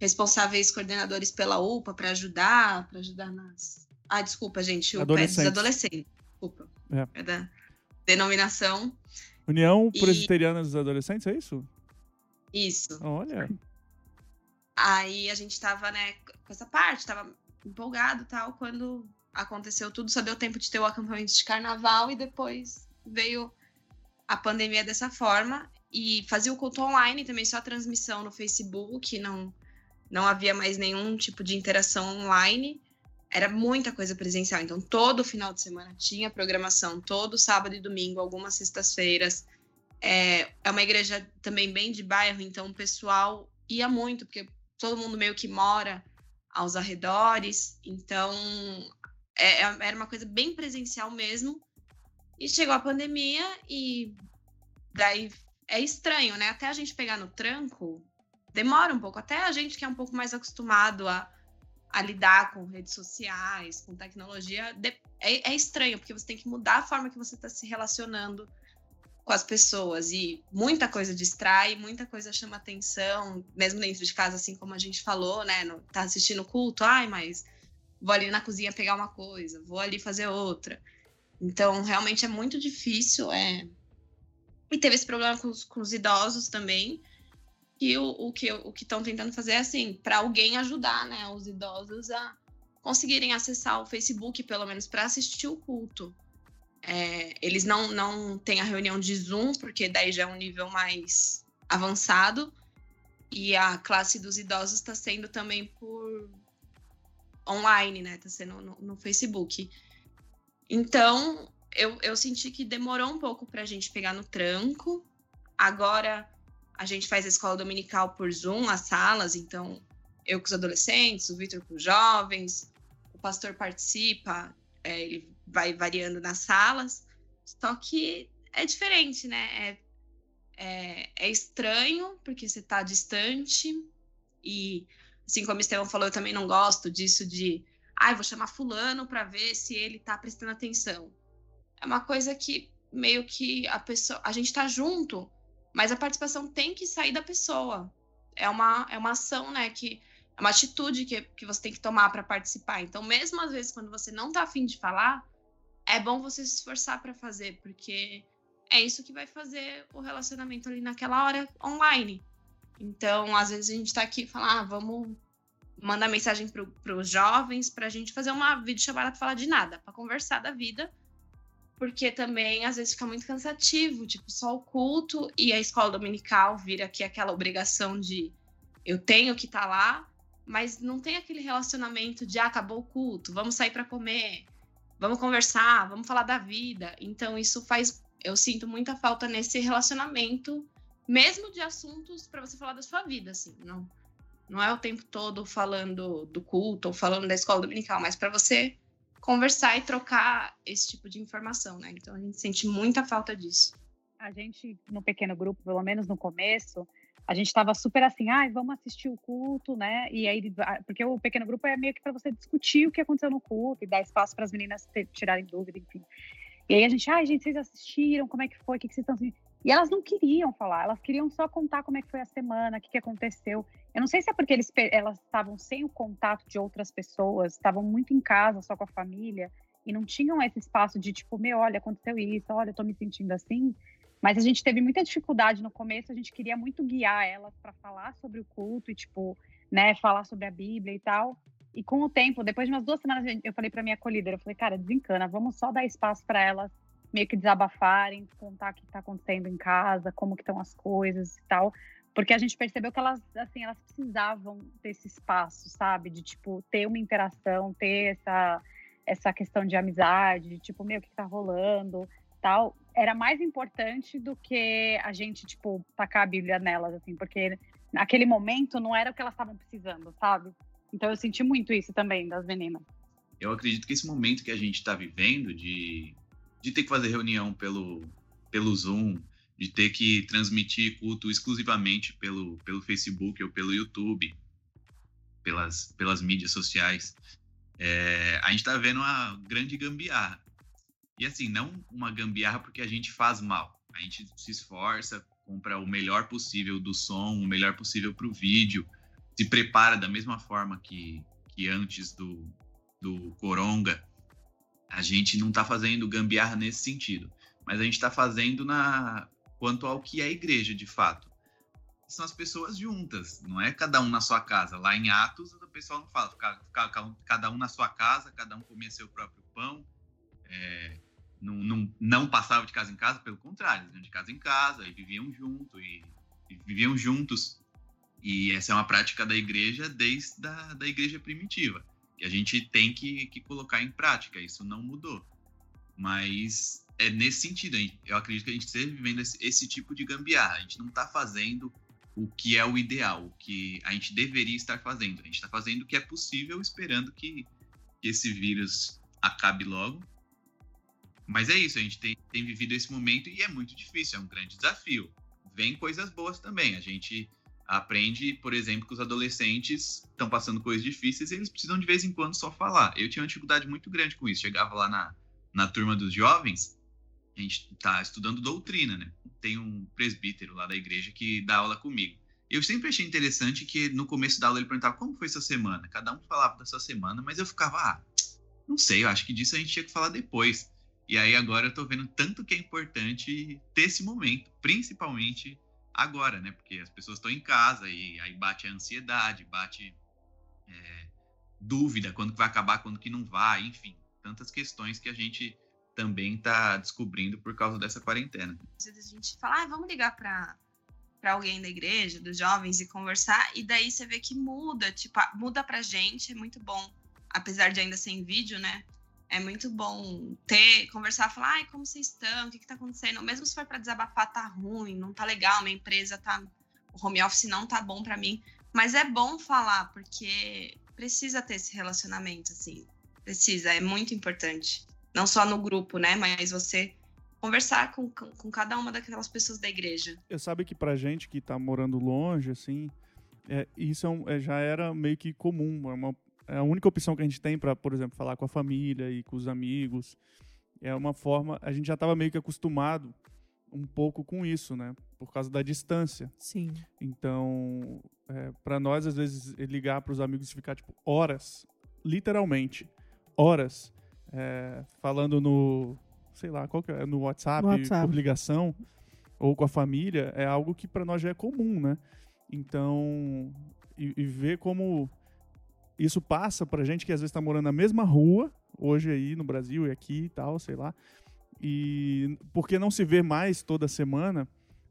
responsáveis coordenadores pela UPA para ajudar, para ajudar nas. Ah, desculpa, gente, o UPA é dos adolescentes. Desculpa. É. é da denominação. União Presbiteriana dos Adolescentes, é isso? Isso. Olha. Aí a gente tava, né, com essa parte, tava empolgado e tal, quando aconteceu tudo, só deu tempo de ter o acampamento de carnaval e depois veio a pandemia dessa forma. E fazia o culto online também, só transmissão no Facebook, não, não havia mais nenhum tipo de interação online, era muita coisa presencial, então todo final de semana tinha programação, todo sábado e domingo, algumas sextas-feiras, é, é uma igreja também bem de bairro, então o pessoal ia muito, porque todo mundo meio que mora aos arredores, então é, é, era uma coisa bem presencial mesmo. E chegou a pandemia e daí é estranho, né? Até a gente pegar no tranco, demora um pouco. Até a gente que é um pouco mais acostumado a, a lidar com redes sociais, com tecnologia, é, é estranho, porque você tem que mudar a forma que você está se relacionando com as pessoas e muita coisa distrai, muita coisa chama atenção, mesmo dentro de casa, assim como a gente falou, né? No, tá assistindo culto, ai, mas vou ali na cozinha pegar uma coisa, vou ali fazer outra. Então, realmente é muito difícil. É... E teve esse problema com os, com os idosos também. E o, o que o que estão tentando fazer é assim, para alguém ajudar, né, os idosos a conseguirem acessar o Facebook, pelo menos para assistir o culto. É, eles não, não têm a reunião de Zoom, porque daí já é um nível mais avançado. E a classe dos idosos está sendo também por online, né? Está sendo no, no, Facebook. Então, eu, eu senti que demorou um pouco para a gente pegar no tranco. Agora, a gente faz a escola dominical por Zoom, as salas. Então, eu com os adolescentes, o Vitor com os jovens, o pastor participa, é, ele vai variando nas salas, só que é diferente, né? É, é, é estranho, porque você está distante, e assim como o Estevão falou, eu também não gosto disso de, ai, ah, vou chamar fulano para ver se ele está prestando atenção. É uma coisa que meio que a pessoa, a gente está junto, mas a participação tem que sair da pessoa. É uma, é uma ação, né, que é uma atitude que, que você tem que tomar para participar. Então, mesmo às vezes quando você não está afim de falar, é bom você se esforçar para fazer, porque é isso que vai fazer o relacionamento ali naquela hora online. Então, às vezes a gente está aqui e fala, ah, vamos mandar mensagem para os jovens para a gente fazer uma videochamada para falar de nada, para conversar da vida, porque também às vezes fica muito cansativo, tipo, só o culto e a escola dominical vira aqui aquela obrigação de eu tenho que estar tá lá, mas não tem aquele relacionamento de ah, acabou o culto, vamos sair para comer, vamos conversar, vamos falar da vida. Então, isso faz. Eu sinto muita falta nesse relacionamento, mesmo de assuntos para você falar da sua vida, assim. Não, não é o tempo todo falando do culto ou falando da escola dominical, mas para você conversar e trocar esse tipo de informação, né? Então, a gente sente muita falta disso. A gente, no pequeno grupo, pelo menos no começo, a gente estava super assim, ah, vamos assistir o culto, né? E aí, porque o pequeno grupo é meio que para você discutir o que aconteceu no culto e dar espaço para as meninas tirarem dúvida, enfim. E aí a gente, ah, gente, vocês assistiram? Como é que foi? O que, que vocês estão E elas não queriam falar, elas queriam só contar como é que foi a semana, o que, que aconteceu. Eu não sei se é porque eles, elas estavam sem o contato de outras pessoas, estavam muito em casa, só com a família, e não tinham esse espaço de tipo, meu, olha, aconteceu isso, olha, eu tô me sentindo assim. Mas a gente teve muita dificuldade no começo, a gente queria muito guiar elas para falar sobre o culto e, tipo, né, falar sobre a Bíblia e tal. E com o tempo, depois de umas duas semanas, eu falei para minha acolhida, eu falei, cara, desencana, vamos só dar espaço para elas meio que desabafarem, contar o que está acontecendo em casa, como que estão as coisas e tal. Porque a gente percebeu que elas, assim, elas precisavam desse espaço, sabe? De, tipo, ter uma interação, ter essa, essa questão de amizade, de, tipo, meu, o que está rolando, tal era mais importante do que a gente, tipo, tacar a Bíblia nelas, assim, porque naquele momento não era o que elas estavam precisando, sabe? Então eu senti muito isso também das meninas. Eu acredito que esse momento que a gente está vivendo de, de ter que fazer reunião pelo, pelo Zoom, de ter que transmitir culto exclusivamente pelo, pelo Facebook ou pelo YouTube, pelas, pelas mídias sociais, é, a gente está vendo uma grande gambiarra. E assim, não uma gambiarra porque a gente faz mal. A gente se esforça, compra o melhor possível do som, o melhor possível para o vídeo, se prepara da mesma forma que, que antes do, do Coronga. A gente não está fazendo gambiarra nesse sentido, mas a gente está fazendo na quanto ao que é a igreja de fato. São as pessoas juntas, não é cada um na sua casa. Lá em Atos, o pessoal não fala, cada um na sua casa, cada um comia seu próprio pão. É, não, não, não passava de casa em casa, pelo contrário, eles iam de casa em casa e viviam junto e, e, viviam juntos. E essa é uma prática da igreja desde a da igreja primitiva. E a gente tem que, que colocar em prática, isso não mudou. Mas é nesse sentido, eu acredito que a gente esteja vivendo esse, esse tipo de gambiarra. A gente não está fazendo o que é o ideal, o que a gente deveria estar fazendo. A gente está fazendo o que é possível, esperando que, que esse vírus acabe logo mas é isso, a gente tem, tem vivido esse momento e é muito difícil, é um grande desafio. Vem coisas boas também. A gente aprende, por exemplo, que os adolescentes estão passando coisas difíceis e eles precisam de vez em quando só falar. Eu tinha uma dificuldade muito grande com isso. Chegava lá na, na turma dos jovens, a gente tá estudando doutrina, né? Tem um presbítero lá da igreja que dá aula comigo. Eu sempre achei interessante que no começo da aula ele perguntava como foi essa semana. Cada um falava da sua semana, mas eu ficava, ah, não sei, eu acho que disso a gente tinha que falar depois. E aí agora eu tô vendo tanto que é importante ter esse momento, principalmente agora, né? Porque as pessoas estão em casa e aí bate a ansiedade, bate é, dúvida quando que vai acabar, quando que não vai, enfim, tantas questões que a gente também tá descobrindo por causa dessa quarentena. Às vezes a gente fala, ah, vamos ligar para para alguém da igreja, dos jovens e conversar, e daí você vê que muda, tipo, muda pra gente, é muito bom, apesar de ainda ser em vídeo, né? É muito bom ter, conversar, falar, ai, como vocês estão, o que, tá acontecendo? Mesmo se for para desabafar, tá ruim, não tá legal, minha empresa tá. O home office não tá bom para mim. Mas é bom falar, porque precisa ter esse relacionamento, assim. Precisa, é muito importante. Não só no grupo, né? Mas você conversar com, com cada uma daquelas pessoas da igreja. Eu sabe que pra gente que tá morando longe, assim, é, isso é um, é, já era meio que comum, é uma é a única opção que a gente tem para, por exemplo, falar com a família e com os amigos. É uma forma. A gente já estava meio que acostumado um pouco com isso, né? Por causa da distância. Sim. Então, é, para nós, às vezes, ligar para os amigos e ficar, tipo, horas, literalmente, horas, é, falando no, sei lá, qual que é, no WhatsApp, WhatsApp, por ligação, ou com a família, é algo que para nós já é comum, né? Então, e, e ver como isso passa pra gente que às vezes está morando na mesma rua, hoje aí no Brasil e aqui e tal, sei lá. E porque não se vê mais toda semana,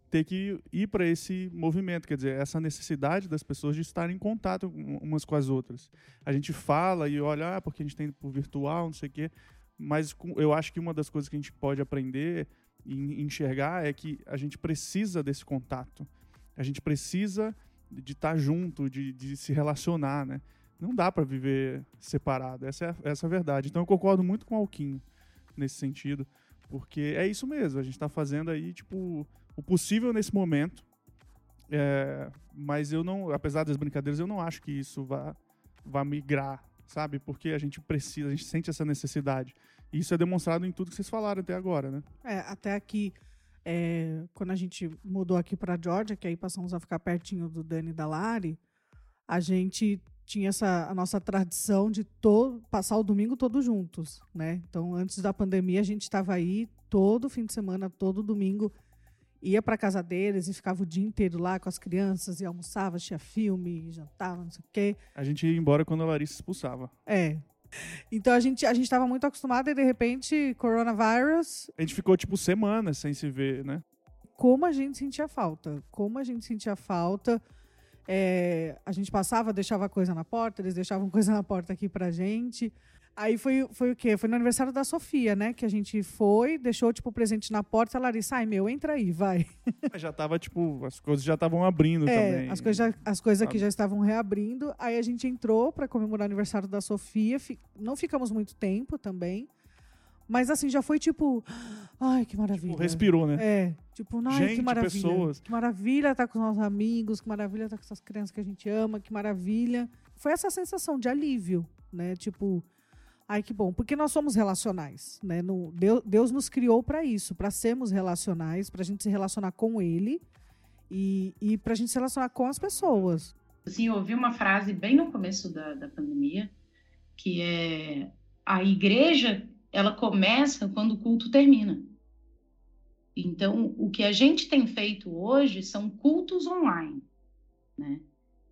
ter que ir para esse movimento, quer dizer, essa necessidade das pessoas de estarem em contato umas com as outras. A gente fala e olha, ah, porque a gente tem por virtual, não sei o quê, mas eu acho que uma das coisas que a gente pode aprender e enxergar é que a gente precisa desse contato. A gente precisa de estar tá junto, de, de se relacionar, né? Não dá para viver separado, essa é, essa é a verdade. Então eu concordo muito com o Alquinho nesse sentido, porque é isso mesmo, a gente está fazendo aí, tipo, o possível nesse momento, é, mas eu não, apesar das brincadeiras, eu não acho que isso vá, vá migrar, sabe? Porque a gente precisa, a gente sente essa necessidade. E isso é demonstrado em tudo que vocês falaram até agora, né? É, até aqui é, quando a gente mudou aqui para Georgia, que aí passamos a ficar pertinho do Dani e da Lari, a gente tinha essa a nossa tradição de passar o domingo todos juntos, né? Então, antes da pandemia, a gente estava aí todo fim de semana, todo domingo, ia para casa deles e ficava o dia inteiro lá com as crianças e almoçava, tinha filme, jantava, não sei o quê. A gente ia embora quando a Larissa expulsava. É, então a gente a gente estava muito acostumado e de repente coronavírus. A gente ficou tipo semanas sem se ver, né? Como a gente sentia falta, como a gente sentia falta. É, a gente passava, deixava coisa na porta, eles deixavam (laughs) coisa na porta aqui pra gente. Aí foi, foi o quê? Foi no aniversário da Sofia, né? Que a gente foi, deixou, tipo, o presente na porta. A Larissa, ai, meu, entra aí, vai. (laughs) Já tava, tipo, as coisas já estavam abrindo é, também. As coisas, já, as coisas aqui já estavam reabrindo. Aí a gente entrou para comemorar o aniversário da Sofia. Não ficamos muito tempo também. Mas assim, já foi tipo. Ai, que maravilha. Tipo, respirou, né? É. Tipo, ai, gente, que maravilha. Pessoas. Que maravilha estar tá com os nossos amigos, que maravilha estar tá com essas crianças que a gente ama, que maravilha. Foi essa sensação de alívio, né? Tipo, Ai, que bom, porque nós somos relacionais, né? No, Deus, Deus nos criou para isso, para sermos relacionais, para a gente se relacionar com Ele e, e para a gente se relacionar com as pessoas. Assim, eu ouvi uma frase bem no começo da, da pandemia, que é a igreja, ela começa quando o culto termina. Então, o que a gente tem feito hoje são cultos online, né?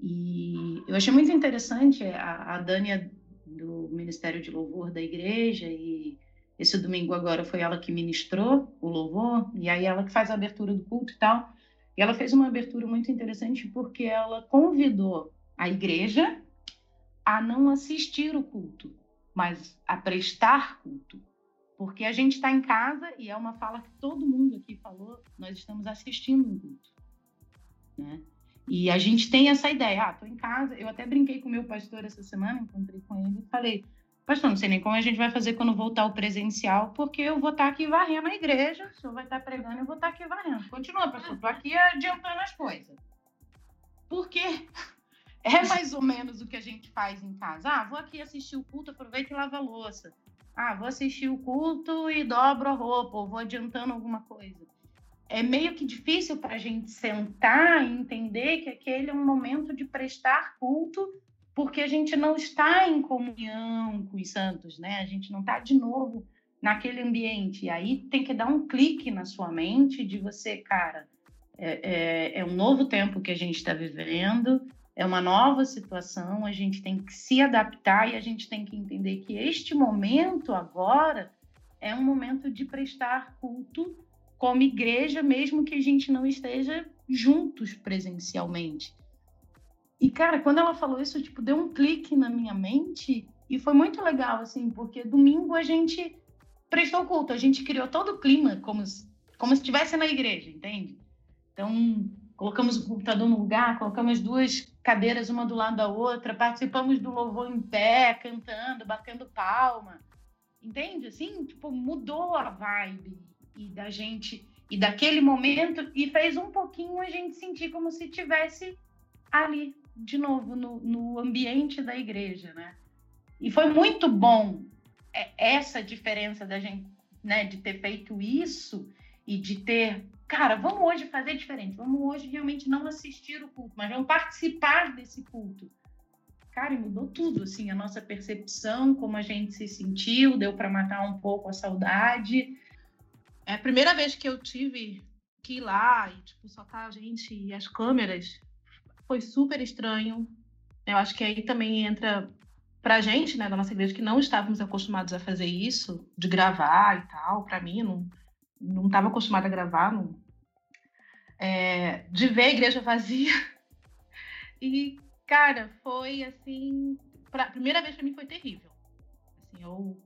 E eu achei muito interessante, a, a Dânia do Ministério de Louvor da igreja e esse domingo agora foi ela que ministrou o louvor e aí ela que faz a abertura do culto e tal. E ela fez uma abertura muito interessante porque ela convidou a igreja a não assistir o culto, mas a prestar culto. Porque a gente está em casa e é uma fala que todo mundo aqui falou, nós estamos assistindo um culto. Né? E a gente tem essa ideia, ah, tô em casa. Eu até brinquei com o meu pastor essa semana, encontrei com ele e falei, pastor, não sei nem como a gente vai fazer quando voltar o presencial, porque eu vou estar aqui varrendo a igreja, o senhor vai estar pregando, eu vou estar aqui varrendo. Continua, pastor, tô aqui adiantando as coisas. Porque é mais ou menos o que a gente faz em casa. Ah, vou aqui assistir o culto, aproveita e lava a louça. Ah, vou assistir o culto e dobro a roupa, ou vou adiantando alguma coisa é meio que difícil para a gente sentar e entender que aquele é um momento de prestar culto, porque a gente não está em comunhão com os santos, né? A gente não está de novo naquele ambiente. E aí tem que dar um clique na sua mente de você, cara, é, é, é um novo tempo que a gente está vivendo, é uma nova situação, a gente tem que se adaptar e a gente tem que entender que este momento agora é um momento de prestar culto como igreja, mesmo que a gente não esteja juntos presencialmente. E, cara, quando ela falou isso, tipo, deu um clique na minha mente e foi muito legal, assim, porque domingo a gente prestou culto, a gente criou todo o clima como se, como se estivesse na igreja, entende? Então, colocamos o computador no lugar, colocamos duas cadeiras uma do lado da outra, participamos do louvor em pé, cantando, batendo palma, entende? Assim, tipo, mudou a vibe e da gente e daquele momento e fez um pouquinho a gente sentir como se tivesse ali de novo no, no ambiente da igreja, né? E foi muito bom é, essa diferença da gente, né, de ter feito isso e de ter, cara, vamos hoje fazer diferente, vamos hoje realmente não assistir o culto, mas vamos participar desse culto. Cara, mudou tudo, assim, a nossa percepção, como a gente se sentiu, deu para matar um pouco a saudade é a primeira vez que eu tive que ir lá e, tipo, só tá a gente e as câmeras. Foi super estranho. Eu acho que aí também entra pra gente, né, da nossa igreja, que não estávamos acostumados a fazer isso, de gravar e tal. Pra mim, não, não estava acostumada a gravar. Não... É, de ver a igreja vazia. E, cara, foi assim. Pra, primeira vez para mim foi terrível. Assim, eu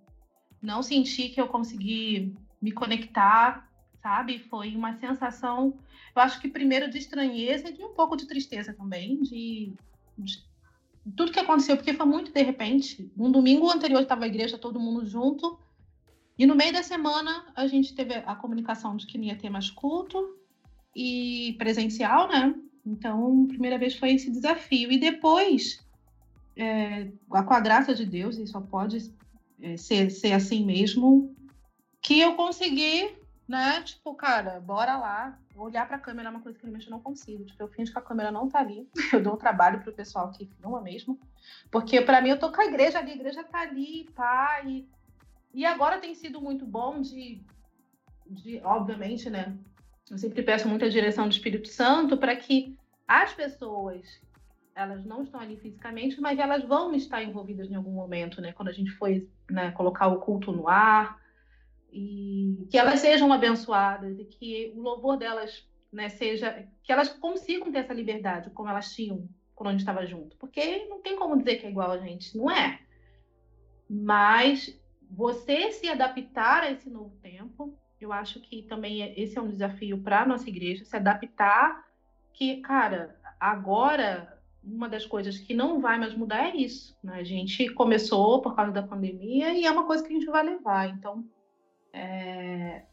não senti que eu consegui me conectar, sabe? Foi uma sensação, eu acho que primeiro de estranheza e de um pouco de tristeza também, de, de tudo que aconteceu, porque foi muito de repente. Um domingo anterior estava a igreja, todo mundo junto, e no meio da semana a gente teve a comunicação de que não ia ter mais culto e presencial, né? Então, a primeira vez foi esse desafio. E depois, é, com a graça de Deus, e só pode é, ser, ser assim mesmo, que eu consegui, né? Tipo, cara, bora lá. Olhar para a câmera é uma coisa que realmente eu não consigo. Tipo, eu fingo que a câmera não tá ali. (laughs) Eu dou um trabalho pro pessoal que filma mesmo. Porque para mim eu tô com a igreja ali, a igreja tá ali, pá. E, e agora tem sido muito bom de, de obviamente, né? Eu sempre peço muita direção do Espírito Santo para que as pessoas elas não estão ali fisicamente, mas elas vão estar envolvidas em algum momento, né? Quando a gente foi né, colocar o culto no ar e que elas sejam abençoadas e que o louvor delas, né, seja que elas consigam ter essa liberdade como elas tinham quando a gente estava junto, porque não tem como dizer que é igual a gente, não é. Mas você se adaptar a esse novo tempo, eu acho que também é, esse é um desafio para a nossa igreja, se adaptar que, cara, agora uma das coisas que não vai mais mudar é isso. Né? A gente começou por causa da pandemia e é uma coisa que a gente vai levar. Então, é...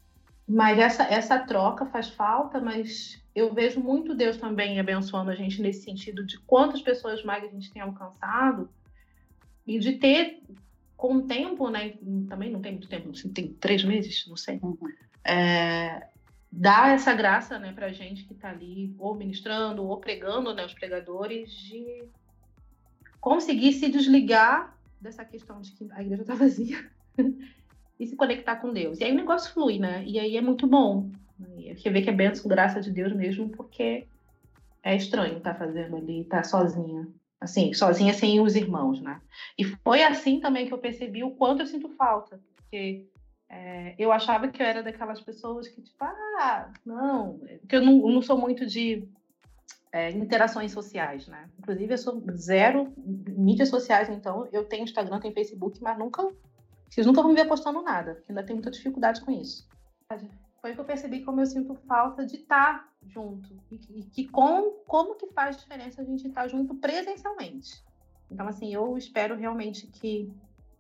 mas essa, essa troca faz falta, mas eu vejo muito Deus também abençoando a gente nesse sentido de quantas pessoas mais a gente tem alcançado e de ter com o tempo, né? Também não tem muito tempo, tem três meses, não sei. Uhum. É, dá essa graça né, para a gente que está ali, ou ministrando, ou pregando, né, os pregadores, de conseguir se desligar dessa questão de que a igreja está vazia (laughs) e se conectar com Deus. E aí o negócio flui, né? E aí é muito bom. E você vê que é benção, graça de Deus mesmo, porque é estranho estar tá fazendo ali, estar tá sozinha. Assim, sozinha sem os irmãos, né? E foi assim também que eu percebi o quanto eu sinto falta. Porque é, eu achava que eu era daquelas pessoas que, tipo, ah, não, porque eu não, não sou muito de é, interações sociais, né? Inclusive, eu sou zero mídias sociais, então eu tenho Instagram, tenho Facebook, mas nunca, vocês nunca vão me ver postando nada, porque ainda tenho muita dificuldade com isso. Foi que eu percebi como eu sinto falta de estar junto e, e que com, como que faz diferença a gente estar junto presencialmente. Então, assim, eu espero realmente que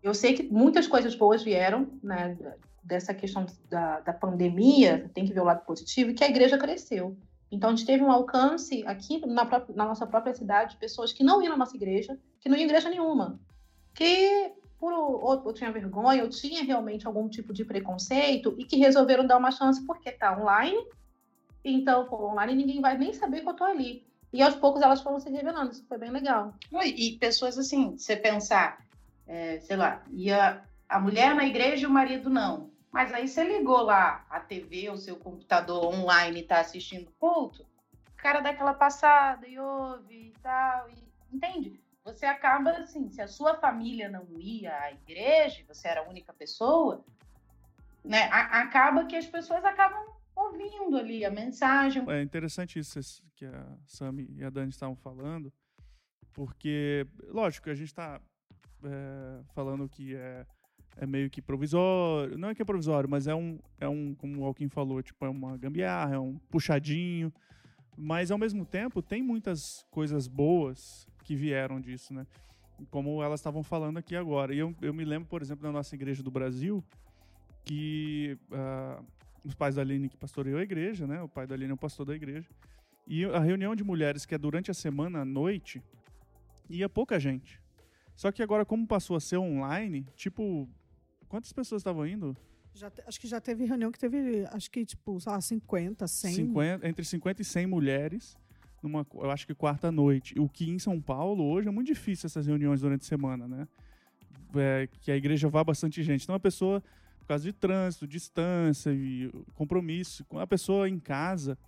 eu sei que muitas coisas boas vieram né, dessa questão da, da pandemia, tem que ver o lado positivo, e que a igreja cresceu. Então, a gente teve um alcance aqui na, própria, na nossa própria cidade, pessoas que não iam na nossa igreja, que não iam igreja nenhuma, que por ou, ou tinha vergonha, ou tinha realmente algum tipo de preconceito, e que resolveram dar uma chance porque tá online. Então, pô, online ninguém vai nem saber que eu tô ali. E aos poucos elas foram se revelando, isso foi bem legal. E pessoas assim, você pensar, é, sei lá, ia a mulher na igreja e o marido não. Mas aí você ligou lá a TV, o seu computador online está assistindo culto, o cara dá aquela passada e ouve e tal, e, entende? Você acaba assim, se a sua família não ia à igreja, você era a única pessoa, né? A, acaba que as pessoas acabam ouvindo ali a mensagem. É interessante isso que a Sami e a Dani estavam falando, porque, lógico, a gente está é, falando que é, é meio que provisório. Não é que é provisório, mas é um, é um, como o Alquim falou, tipo, é uma gambiarra, é um puxadinho. Mas ao mesmo tempo tem muitas coisas boas que vieram disso, né? Como elas estavam falando aqui agora. E eu, eu me lembro, por exemplo, da nossa igreja do Brasil, que uh, os pais da Aline que pastoreou a igreja, né? O pai da Aline é o pastor da igreja. E a reunião de mulheres, que é durante a semana à noite, ia pouca gente. Só que agora, como passou a ser online, tipo, quantas pessoas estavam indo? Já te, acho que já teve reunião que teve, acho que, tipo, sei lá, 50, 100. 50, entre 50 e 100 mulheres, numa, eu acho que quarta noite. O que em São Paulo, hoje, é muito difícil essas reuniões durante a semana, né? É, que a igreja vá bastante gente. Então, a pessoa, por causa de trânsito, distância e compromisso, a pessoa em casa,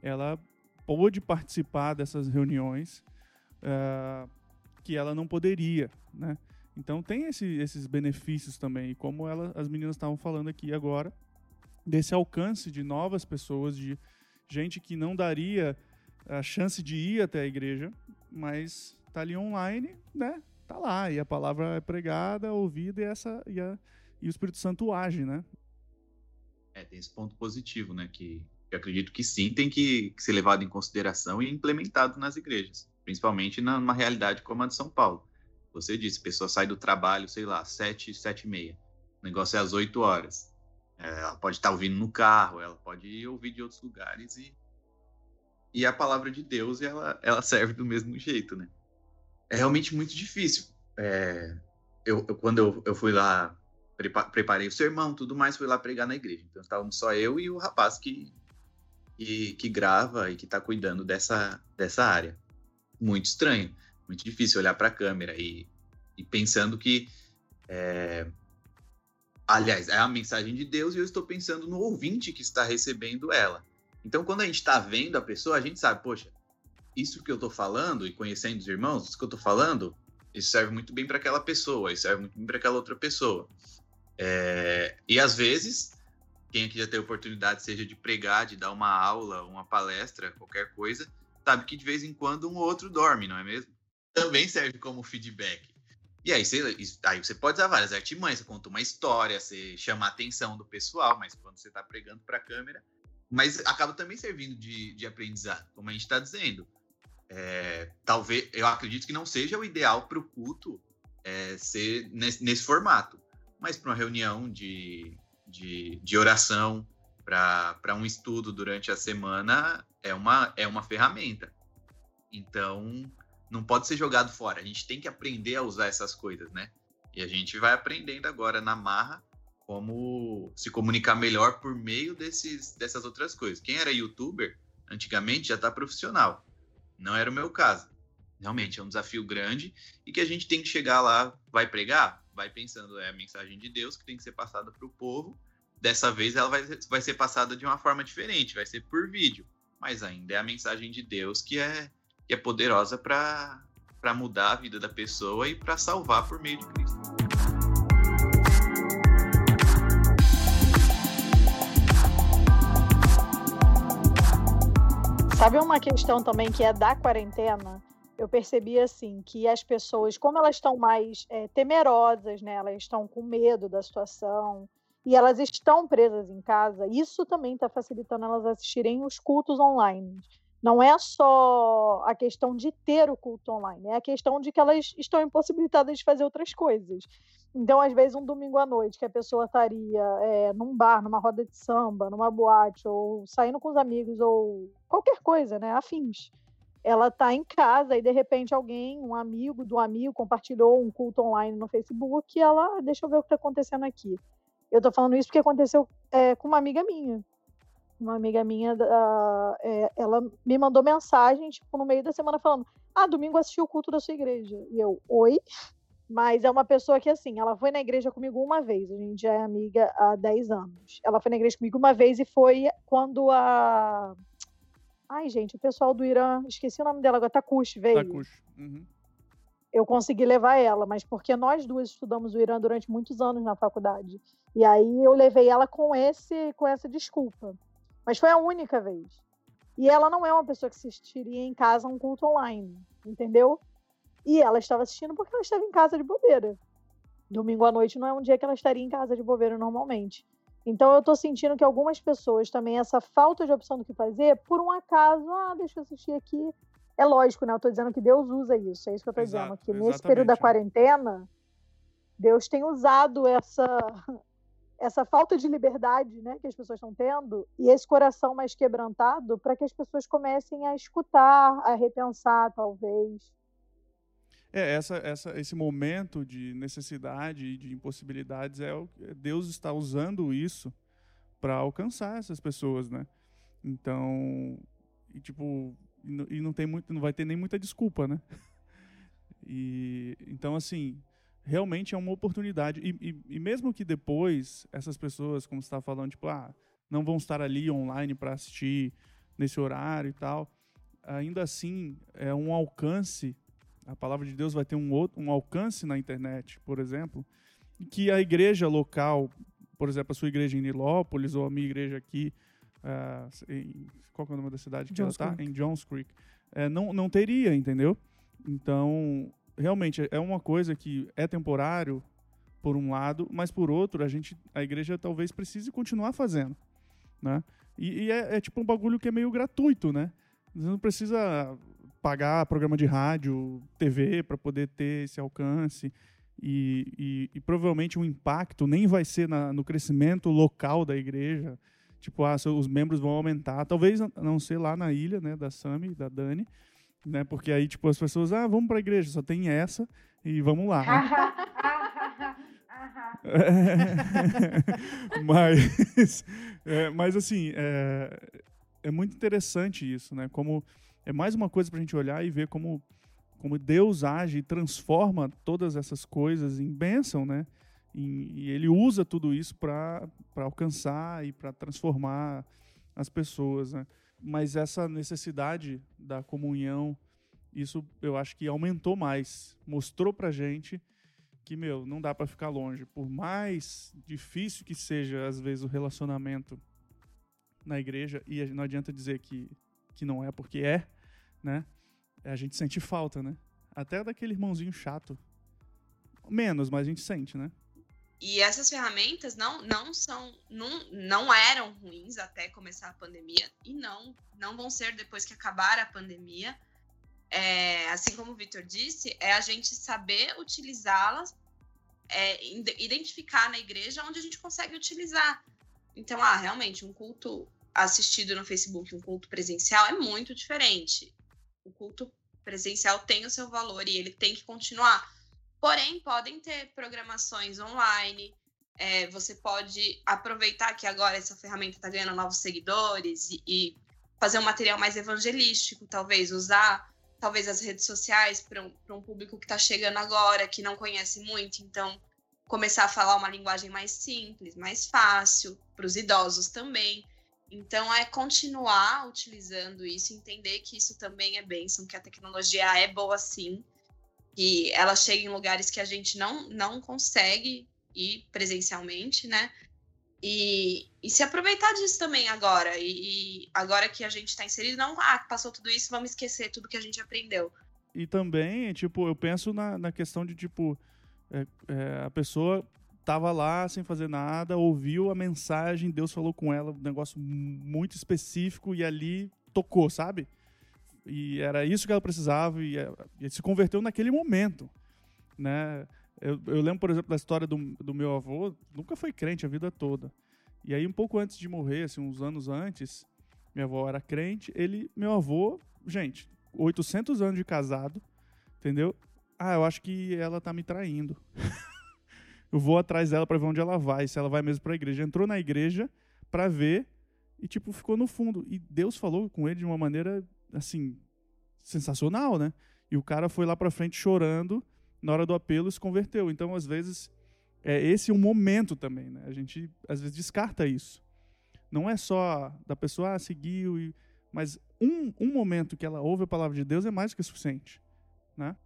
ela pôde participar dessas reuniões. Uh, que ela não poderia, né? Então tem esse, esses benefícios também, como ela, as meninas estavam falando aqui agora, desse alcance de novas pessoas, de gente que não daria a chance de ir até a igreja, mas tá ali online, né? Tá lá, e a palavra é pregada, ouvida, e essa, e, a, e o Espírito Santo age, né? É, tem esse ponto positivo, né? Que eu acredito que sim, tem que, que ser levado em consideração e implementado nas igrejas, principalmente numa realidade como a de São Paulo. Você disse, a pessoa sai do trabalho, sei lá, sete, sete e meia. O negócio é às oito horas. É, ela pode estar ouvindo no carro, ela pode ouvir de outros lugares e e a palavra de Deus ela, ela serve do mesmo jeito, né? É realmente muito difícil. É, eu, eu, quando eu, eu fui lá, prepa preparei o sermão, tudo mais, fui lá pregar na igreja. Então estávamos só eu e o rapaz que, que, que grava e que está cuidando dessa, dessa área. Muito estranho, muito difícil olhar para a câmera e, e pensando que é, aliás, é a mensagem de Deus e eu estou pensando no ouvinte que está recebendo ela. Então, quando a gente está vendo a pessoa, a gente sabe, poxa, isso que eu estou falando e conhecendo os irmãos, isso que eu estou falando, isso serve muito bem para aquela pessoa, isso serve muito bem para aquela outra pessoa. É... E às vezes, quem aqui já teve oportunidade, seja de pregar, de dar uma aula, uma palestra, qualquer coisa, sabe que de vez em quando um ou outro dorme, não é mesmo? Também serve como feedback. E aí você, aí você pode usar várias artimanhas, você conta uma história, você chama a atenção do pessoal, mas quando você está pregando para a câmera, mas acaba também servindo de, de aprendizado, como a gente está dizendo. É, talvez, eu acredito que não seja o ideal para o culto é, ser nesse, nesse, formato, mas para uma reunião de, de, de oração, para um estudo durante a semana, é uma, é uma ferramenta. Então, não pode ser jogado fora. A gente tem que aprender a usar essas coisas, né? E a gente vai aprendendo agora na marra como se comunicar melhor por meio desses, dessas outras coisas. Quem era youtuber antigamente já está profissional. Não era o meu caso. Realmente é um desafio grande e que a gente tem que chegar lá, vai pregar, vai pensando é a mensagem de Deus que tem que ser passada para o povo. Dessa vez ela vai, vai ser passada de uma forma diferente, vai ser por vídeo, mas ainda é a mensagem de Deus que é, que é poderosa para mudar a vida da pessoa e para salvar por meio de Cristo. Sabe uma questão também que é da quarentena? Eu percebi assim que as pessoas, como elas estão mais é, temerosas, né? Elas estão com medo da situação e elas estão presas em casa. Isso também está facilitando elas assistirem os cultos online. Não é só a questão de ter o culto online, é a questão de que elas estão impossibilitadas de fazer outras coisas. Então, às vezes, um domingo à noite, que a pessoa estaria é, num bar, numa roda de samba, numa boate, ou saindo com os amigos, ou qualquer coisa, né? Afins. Ela está em casa e, de repente, alguém, um amigo do amigo, compartilhou um culto online no Facebook e ela, ah, deixa eu ver o que está acontecendo aqui. Eu estou falando isso porque aconteceu é, com uma amiga minha. Uma amiga minha, uh, é, ela me mandou mensagem, tipo, no meio da semana, falando: Ah, domingo assisti o culto da sua igreja. E eu, oi? Mas é uma pessoa que, assim, ela foi na igreja comigo uma vez. A gente já é amiga há 10 anos. Ela foi na igreja comigo uma vez e foi quando a. Ai, gente, o pessoal do Irã, esqueci o nome dela agora, Takush veio. Takush. Uhum. Eu consegui levar ela, mas porque nós duas estudamos o Irã durante muitos anos na faculdade. E aí eu levei ela com esse, com essa desculpa. Mas foi a única vez. E ela não é uma pessoa que assistiria em casa um culto online, entendeu? E ela estava assistindo porque ela estava em casa de bobeira. Domingo à noite não é um dia que ela estaria em casa de bobeira normalmente. Então eu tô sentindo que algumas pessoas também, essa falta de opção do que fazer, por um acaso, ah, deixa eu assistir aqui. É lógico, né? Eu tô dizendo que Deus usa isso, é isso que eu tô Exato, dizendo. Que nesse período da quarentena, Deus tem usado essa, essa falta de liberdade né, que as pessoas estão tendo e esse coração mais quebrantado para que as pessoas comecem a escutar, a repensar, talvez. É, essa, essa, esse momento de necessidade e de impossibilidades é o Deus está usando isso para alcançar essas pessoas, né? Então, e, tipo, e não tem muito, não vai ter nem muita desculpa, né? (laughs) E então assim, realmente é uma oportunidade e, e, e mesmo que depois essas pessoas, como está falando, tipo, ah, não vão estar ali online para assistir nesse horário e tal, ainda assim é um alcance a palavra de Deus vai ter um, outro, um alcance na internet, por exemplo, que a igreja local, por exemplo, a sua igreja em Nilópolis ou a minha igreja aqui, uh, em, qual é o nome da cidade que ela está? Em Jones Creek, uh, não, não teria, entendeu? Então, realmente, é uma coisa que é temporário, por um lado, mas por outro, a gente, a igreja talvez precise continuar fazendo, né? E, e é, é, tipo um bagulho que é meio gratuito, né? Você não precisa pagar programa de rádio, TV para poder ter esse alcance. E, e, e, provavelmente o impacto nem vai ser na, no crescimento local da igreja. Tipo, ah, os membros vão aumentar. Talvez não ser lá na ilha, né, da Sami, da Dani, né? Porque aí, tipo, as pessoas, ah, vamos para a igreja, só tem essa e vamos lá. Né? (laughs) (laughs) mas, é, mas assim, é, é muito interessante isso, né? Como é mais uma coisa para a gente olhar e ver como, como Deus age e transforma todas essas coisas em bênção, né? E, e ele usa tudo isso para alcançar e para transformar as pessoas, né? Mas essa necessidade da comunhão, isso eu acho que aumentou mais, mostrou para gente que meu não dá para ficar longe, por mais difícil que seja às vezes o relacionamento na igreja e não adianta dizer que que não é porque é, né? A gente sente falta, né? Até daquele irmãozinho chato. Menos, mas a gente sente, né? E essas ferramentas não, não são, não, não eram ruins até começar a pandemia e não, não vão ser depois que acabar a pandemia. É, assim como o Victor disse, é a gente saber utilizá-las, é, identificar na igreja onde a gente consegue utilizar. Então, ah, realmente, um culto assistido no Facebook, um culto presencial é muito diferente. O culto presencial tem o seu valor e ele tem que continuar. Porém, podem ter programações online. É, você pode aproveitar que agora essa ferramenta está ganhando novos seguidores e, e, fazer um material mais evangelístico, talvez usar talvez as redes sociais para um, um público que está chegando agora, que não conhece muito, então começar a falar uma linguagem mais simples, mais fácil, para os idosos também. Então, é continuar utilizando isso, entender que isso também é bênção, que a tecnologia é boa sim, que ela chega em lugares que a gente não, não consegue ir presencialmente, né? E, e se aproveitar disso também agora. E, e agora que a gente está inserido, não, ah, passou tudo isso, vamos esquecer tudo que a gente aprendeu. E também, tipo, eu penso na, na questão de, tipo, é, é, a pessoa tava lá sem fazer nada, ouviu a mensagem, Deus falou com ela, um negócio muito específico e ali tocou, sabe? E era isso que ela precisava e, e se converteu naquele momento, né? Eu, eu, lembro, por exemplo, da história do, do meu avô, nunca foi crente a vida toda. E aí, um pouco antes de morrer, assim, uns anos antes, minha avó era crente, ele, meu avô, gente, 800 anos de casado, entendeu? Ah, eu acho que ela tá me traindo. (laughs) eu vou atrás dela para ver onde ela vai, se ela vai mesmo para a igreja. Entrou na igreja para ver e tipo ficou no fundo. E Deus falou com ele de uma maneira assim sensacional, né? E o cara foi lá para frente chorando na hora do apelo e se converteu. Então, às vezes, é esse um momento também, né? A gente às vezes descarta isso. Não é só da pessoa ah, seguiu, e... mas um, um momento que ela ouve a palavra de Deus é mais que suficiente, né?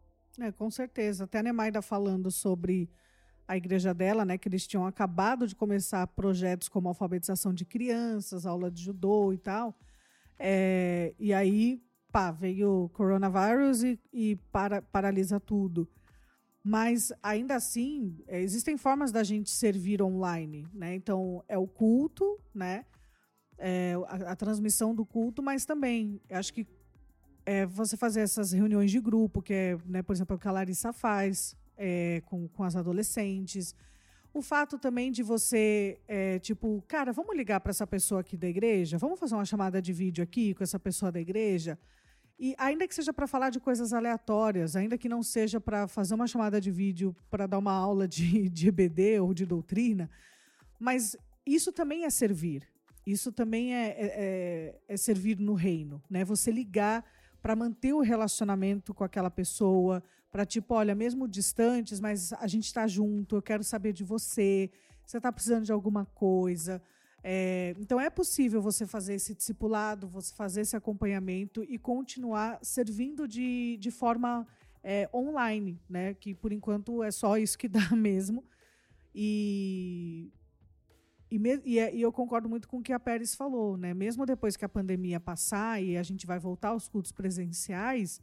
É, com certeza. Até a Nemaida falando sobre a igreja dela, né, que eles tinham acabado de começar projetos como alfabetização de crianças, aula de judô e tal. É, e aí, pá, veio o coronavírus e, e para, paralisa tudo. Mas ainda assim, é, existem formas da gente servir online, né? Então é o culto, né? É, a, a, transmissão do culto, mas também acho que é você fazer essas reuniões de grupo, que é, né, por exemplo, o que a Larissa faz, é, com, com as adolescentes. O fato também de você, é, tipo, cara, vamos ligar para essa pessoa aqui da igreja? Vamos fazer uma chamada de vídeo aqui com essa pessoa da igreja? E ainda que seja para falar de coisas aleatórias, ainda que não seja para fazer uma chamada de vídeo para dar uma aula de, (laughs) de EBD ou de doutrina, mas isso também é servir. Isso também é, é, é, é servir no reino, né? Você ligar para manter o relacionamento com aquela pessoa, para tipo, olha, mesmo distantes, mas a gente está junto, eu quero saber de você, você está precisando de alguma coisa. É, então é possível você fazer esse discipulado, você fazer esse acompanhamento e continuar servindo de, de forma é, online, né? Que por enquanto é só isso que (laughs) dá mesmo. E, e, me, e, é, e, eu concordo muito com o que a Pérez falou, né? Mesmo depois que a pandemia passar e a gente vai voltar aos cultos presenciais,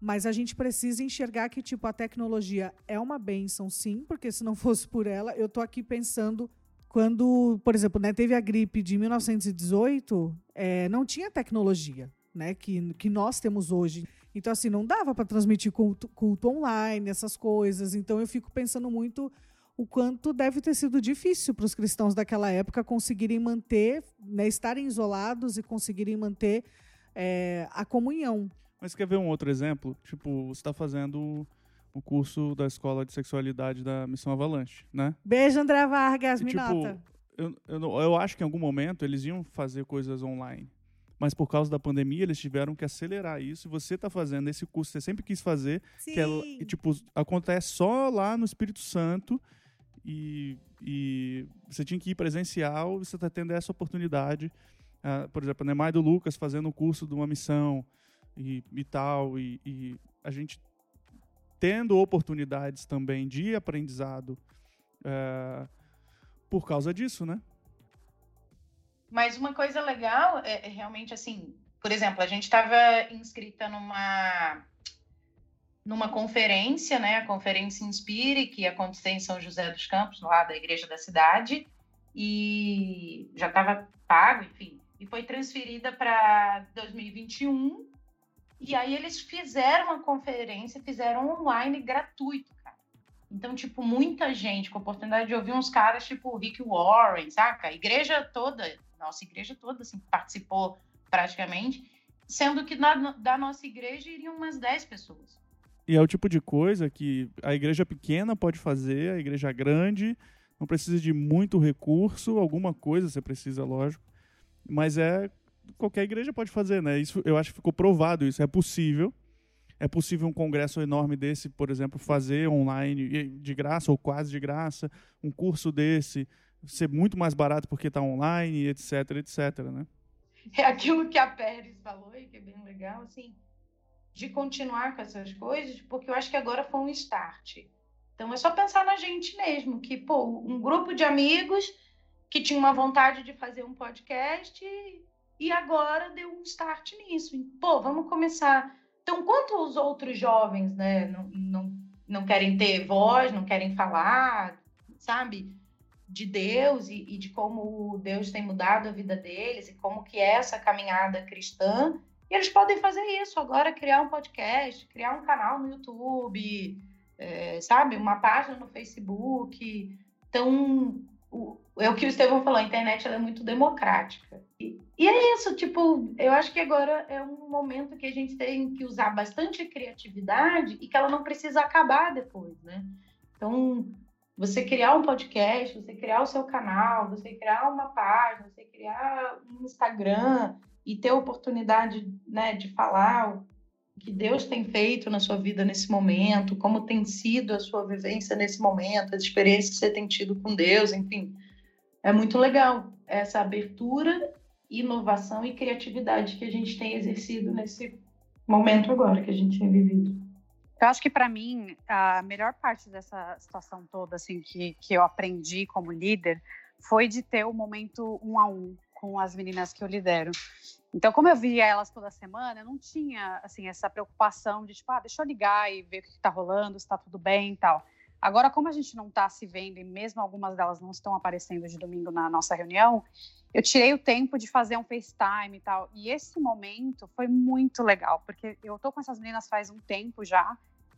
Mas a gente precisa enxergar que, tipo, a tecnologia é uma benção, sim, porque se não fosse por ela, eu tô aqui pensando quando, por exemplo, né, teve a gripe de 1918, é, não tinha tecnologia, né, que, que nós temos hoje. Então, assim, não dava para transmitir culto, culto online, essas coisas. Então, eu fico pensando muito o quanto deve ter sido difícil para os cristãos daquela época conseguirem manter, né, estarem isolados e conseguirem manter é, a comunhão. Mas quer ver um outro exemplo? Tipo, você está fazendo o curso da Escola de Sexualidade da Missão Avalanche, né? Beijo, André Vargas, E, me tipo, nota. eu, eu, eu acho que em algum momento eles iam fazer coisas online. Mas por causa da pandemia, eles tiveram que acelerar isso. E você está fazendo esse curso que você sempre quis fazer, que é, tipo, acontece só lá no Espírito Santo. E, e você tinha que ir presencial, e você está tendo essa oportunidade. Ah, por exemplo, a Nemai do Lucas fazendo um curso de uma missão e, e tal. E, e a gente tendo oportunidades também de aprendizado eh, por causa disso, né? Mas uma coisa legal é, é realmente assim, por exemplo, a gente estava inscrita numa numa conferência, né, a conferência Inspire, que ia em São José dos Campos, lá da igreja da cidade, e já estava pago, enfim, e foi transferida para 2021. E aí eles fizeram a conferência, fizeram online gratuito, cara. Então, tipo, muita gente com a oportunidade de ouvir uns caras tipo Rick Warren, saca? A igreja toda, nossa igreja toda, assim, participou praticamente, sendo que na, da nossa igreja iriam umas 10 pessoas. E é o tipo de coisa que a igreja pequena pode fazer, a igreja grande não precisa de muito recurso, alguma coisa você precisa, lógico, mas é qualquer igreja pode fazer, né? Isso eu acho que ficou provado isso, é possível. É possível um congresso enorme desse, por exemplo, fazer online de graça ou quase de graça, um curso desse ser muito mais barato porque está online, etc, etc, né? É aquilo que a Pérez falou e que é bem legal, assim, de continuar com essas coisas, porque eu acho que agora foi um start. Então é só pensar na gente mesmo, que, pô, um grupo de amigos que tinha uma vontade de fazer um podcast e agora deu um start nisso. E, pô, vamos começar. Então, quanto os outros jovens, né, não, não, não querem ter voz, não querem falar, sabe? de Deus e, e de como Deus tem mudado a vida deles e como que é essa caminhada cristã. E eles podem fazer isso agora, criar um podcast, criar um canal no YouTube, é, sabe? Uma página no Facebook. Então, o, é o que o Estevão falou, a internet é muito democrática. E, e é isso, tipo, eu acho que agora é um momento que a gente tem que usar bastante criatividade e que ela não precisa acabar depois, né? Então, você criar um podcast, você criar o seu canal, você criar uma página, você criar um Instagram e ter a oportunidade né, de falar que Deus tem feito na sua vida nesse momento, como tem sido a sua vivência nesse momento, as experiências que você tem tido com Deus, enfim. É muito legal essa abertura, inovação e criatividade que a gente tem exercido nesse momento agora que a gente tem vivido. Eu acho que para mim a melhor parte dessa situação toda, assim, que, que eu aprendi como líder, foi de ter o momento um a um com as meninas que eu lidero. Então, como eu via elas toda semana, eu não tinha assim essa preocupação de tipo, ah, deixa eu ligar e ver o que está rolando, se está tudo bem e tal. Agora, como a gente não está se vendo e mesmo algumas delas não estão aparecendo de domingo na nossa reunião, eu tirei o tempo de fazer um FaceTime e tal. E esse momento foi muito legal, porque eu tô com essas meninas faz um tempo já,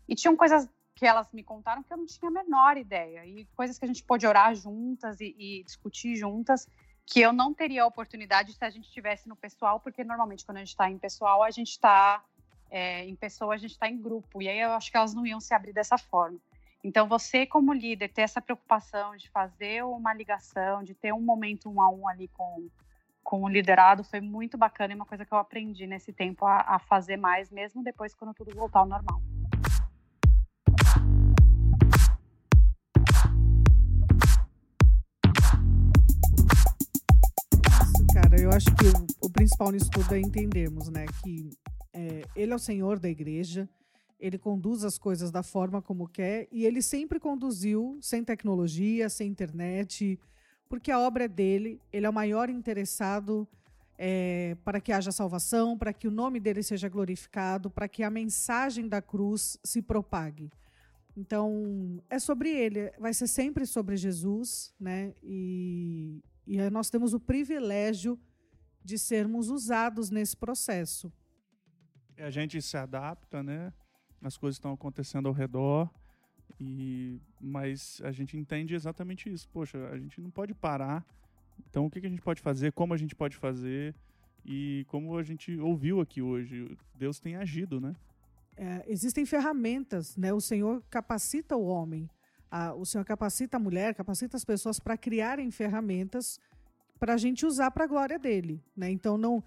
e tinham coisas que elas me contaram que eu não tinha a menor ideia, e coisas que a gente pôde orar juntas e, e discutir juntas, que eu não teria a oportunidade se a gente estivesse no pessoal, porque normalmente quando a gente está em pessoal, a gente está é, em pessoa, a gente está em grupo, e aí eu acho que elas não iam se abrir dessa forma. Então, você, como líder, ter essa preocupação de fazer uma ligação, de ter um momento um a um ali com, com o liderado, foi muito bacana e uma coisa que eu aprendi nesse tempo a, a fazer mais, mesmo depois quando tudo voltar ao normal. Cara, eu acho que o, o principal nisso tudo é entendermos, né, que é, ele é o Senhor da igreja, ele conduz as coisas da forma como quer e ele sempre conduziu sem tecnologia, sem internet, porque a obra é dele, ele é o maior interessado é, para que haja salvação, para que o nome dele seja glorificado, para que a mensagem da cruz se propague. Então, é sobre ele, vai ser sempre sobre Jesus, né? E, e nós temos o privilégio de sermos usados nesse processo. E a gente se adapta, né? As coisas estão acontecendo ao redor, e mas a gente entende exatamente isso. Poxa, a gente não pode parar então, o que, a gente pode fazer, como a gente pode fazer e como a gente ouviu aqui hoje, Deus tem agido, né? É, existem ferramentas, né? O Senhor capacita o homem, a, o Senhor capacita a mulher, capacita as pessoas para criarem ferramentas para a gente usar para a glória dele, né? Então não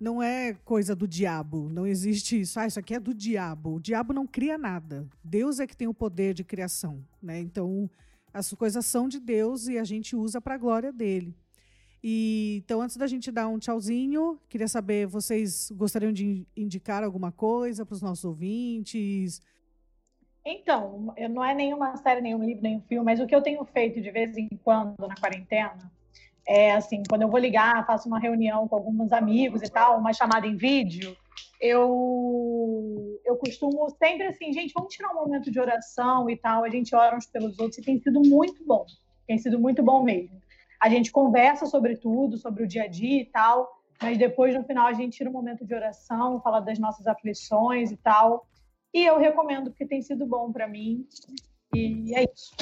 não é coisa do diabo, não existe isso. Ah, isso aqui é do diabo. O diabo não cria nada. Deus é que tem o poder de criação, né? Então as coisas são de Deus e a gente usa para a glória dele. E, então, antes da gente dar um tchauzinho, queria saber, vocês gostariam de indicar alguma coisa para os nossos ouvintes? Então, não é nenhuma série, nenhum livro, nenhum filme, mas o que eu tenho feito de vez em quando na quarentena é assim, quando eu vou ligar, faço uma reunião com alguns amigos e tal, uma chamada em vídeo, eu eu costumo sempre assim, gente, vamos tirar um momento de oração e tal, a gente ora uns pelos outros e tem sido muito bom. Tem sido muito bom mesmo a gente conversa sobre tudo, sobre o dia a dia e tal, mas depois, no final, a gente tira um momento de oração, fala das nossas aflições e tal. E eu recomendo, porque tem sido bom para mim. E é isso.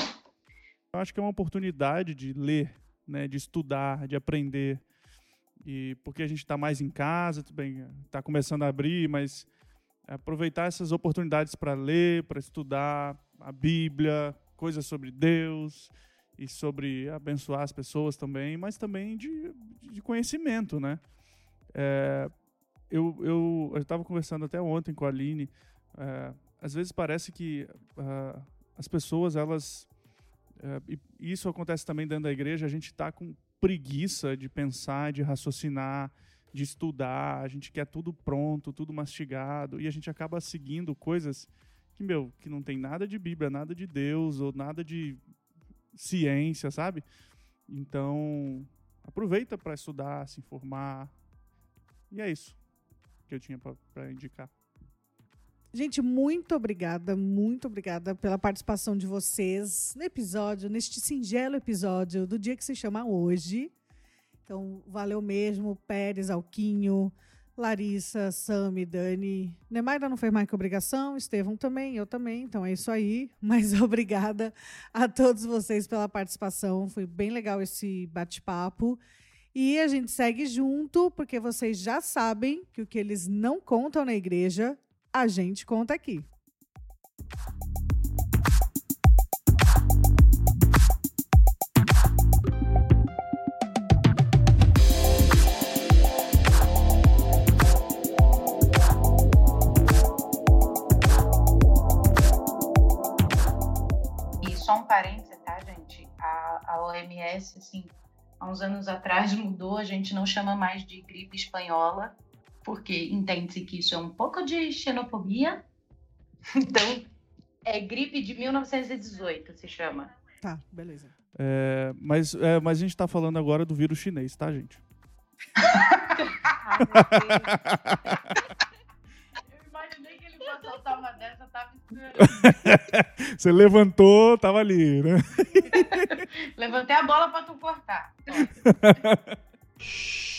Eu acho que é uma oportunidade de ler, né, de estudar, de aprender. E porque a gente está mais em casa, tudo bem, está começando a abrir, mas aproveitar essas oportunidades para ler, para estudar a Bíblia, coisas sobre Deus, e sobre abençoar as pessoas também, mas também de, de conhecimento, né? É, eu eu estava conversando até ontem com a Aline. É, às vezes parece que uh, as pessoas elas uh, e isso acontece também dentro da igreja. A gente está com preguiça de pensar, de raciocinar, de estudar. A gente quer tudo pronto, tudo mastigado e a gente acaba seguindo coisas que meu que não tem nada de Bíblia, nada de Deus ou nada de ciência, sabe? Então, aproveita para estudar, se informar. E é isso que eu tinha para indicar. Gente, muito obrigada, muito obrigada pela participação de vocês no episódio, neste singelo episódio do dia que se chama hoje. Então, valeu mesmo, Pérez, Alquinho, Larissa, Sami, Dani. Nemaira não fez mais que obrigação, Estevão também, eu também, então é isso aí. (laughs) Mas obrigada a todos vocês pela participação, foi bem legal esse bate-papo. E a gente segue junto, porque vocês já sabem que o que eles não contam na igreja, a gente conta aqui. OMS, assim, há uns anos atrás (laughs) mudou, a gente não chama mais de gripe espanhola, porque entende-se que isso é um pouco de xenofobia. (laughs) Então, é gripe de 1918, se chama. Tá, beleza. É, mas, é, mas a gente tá falando agora do vírus chinês, tá, gente? Ai, meu Deus. Você levantou, tava ali, né? (laughs) Levantei a bola para tu cortar. (laughs)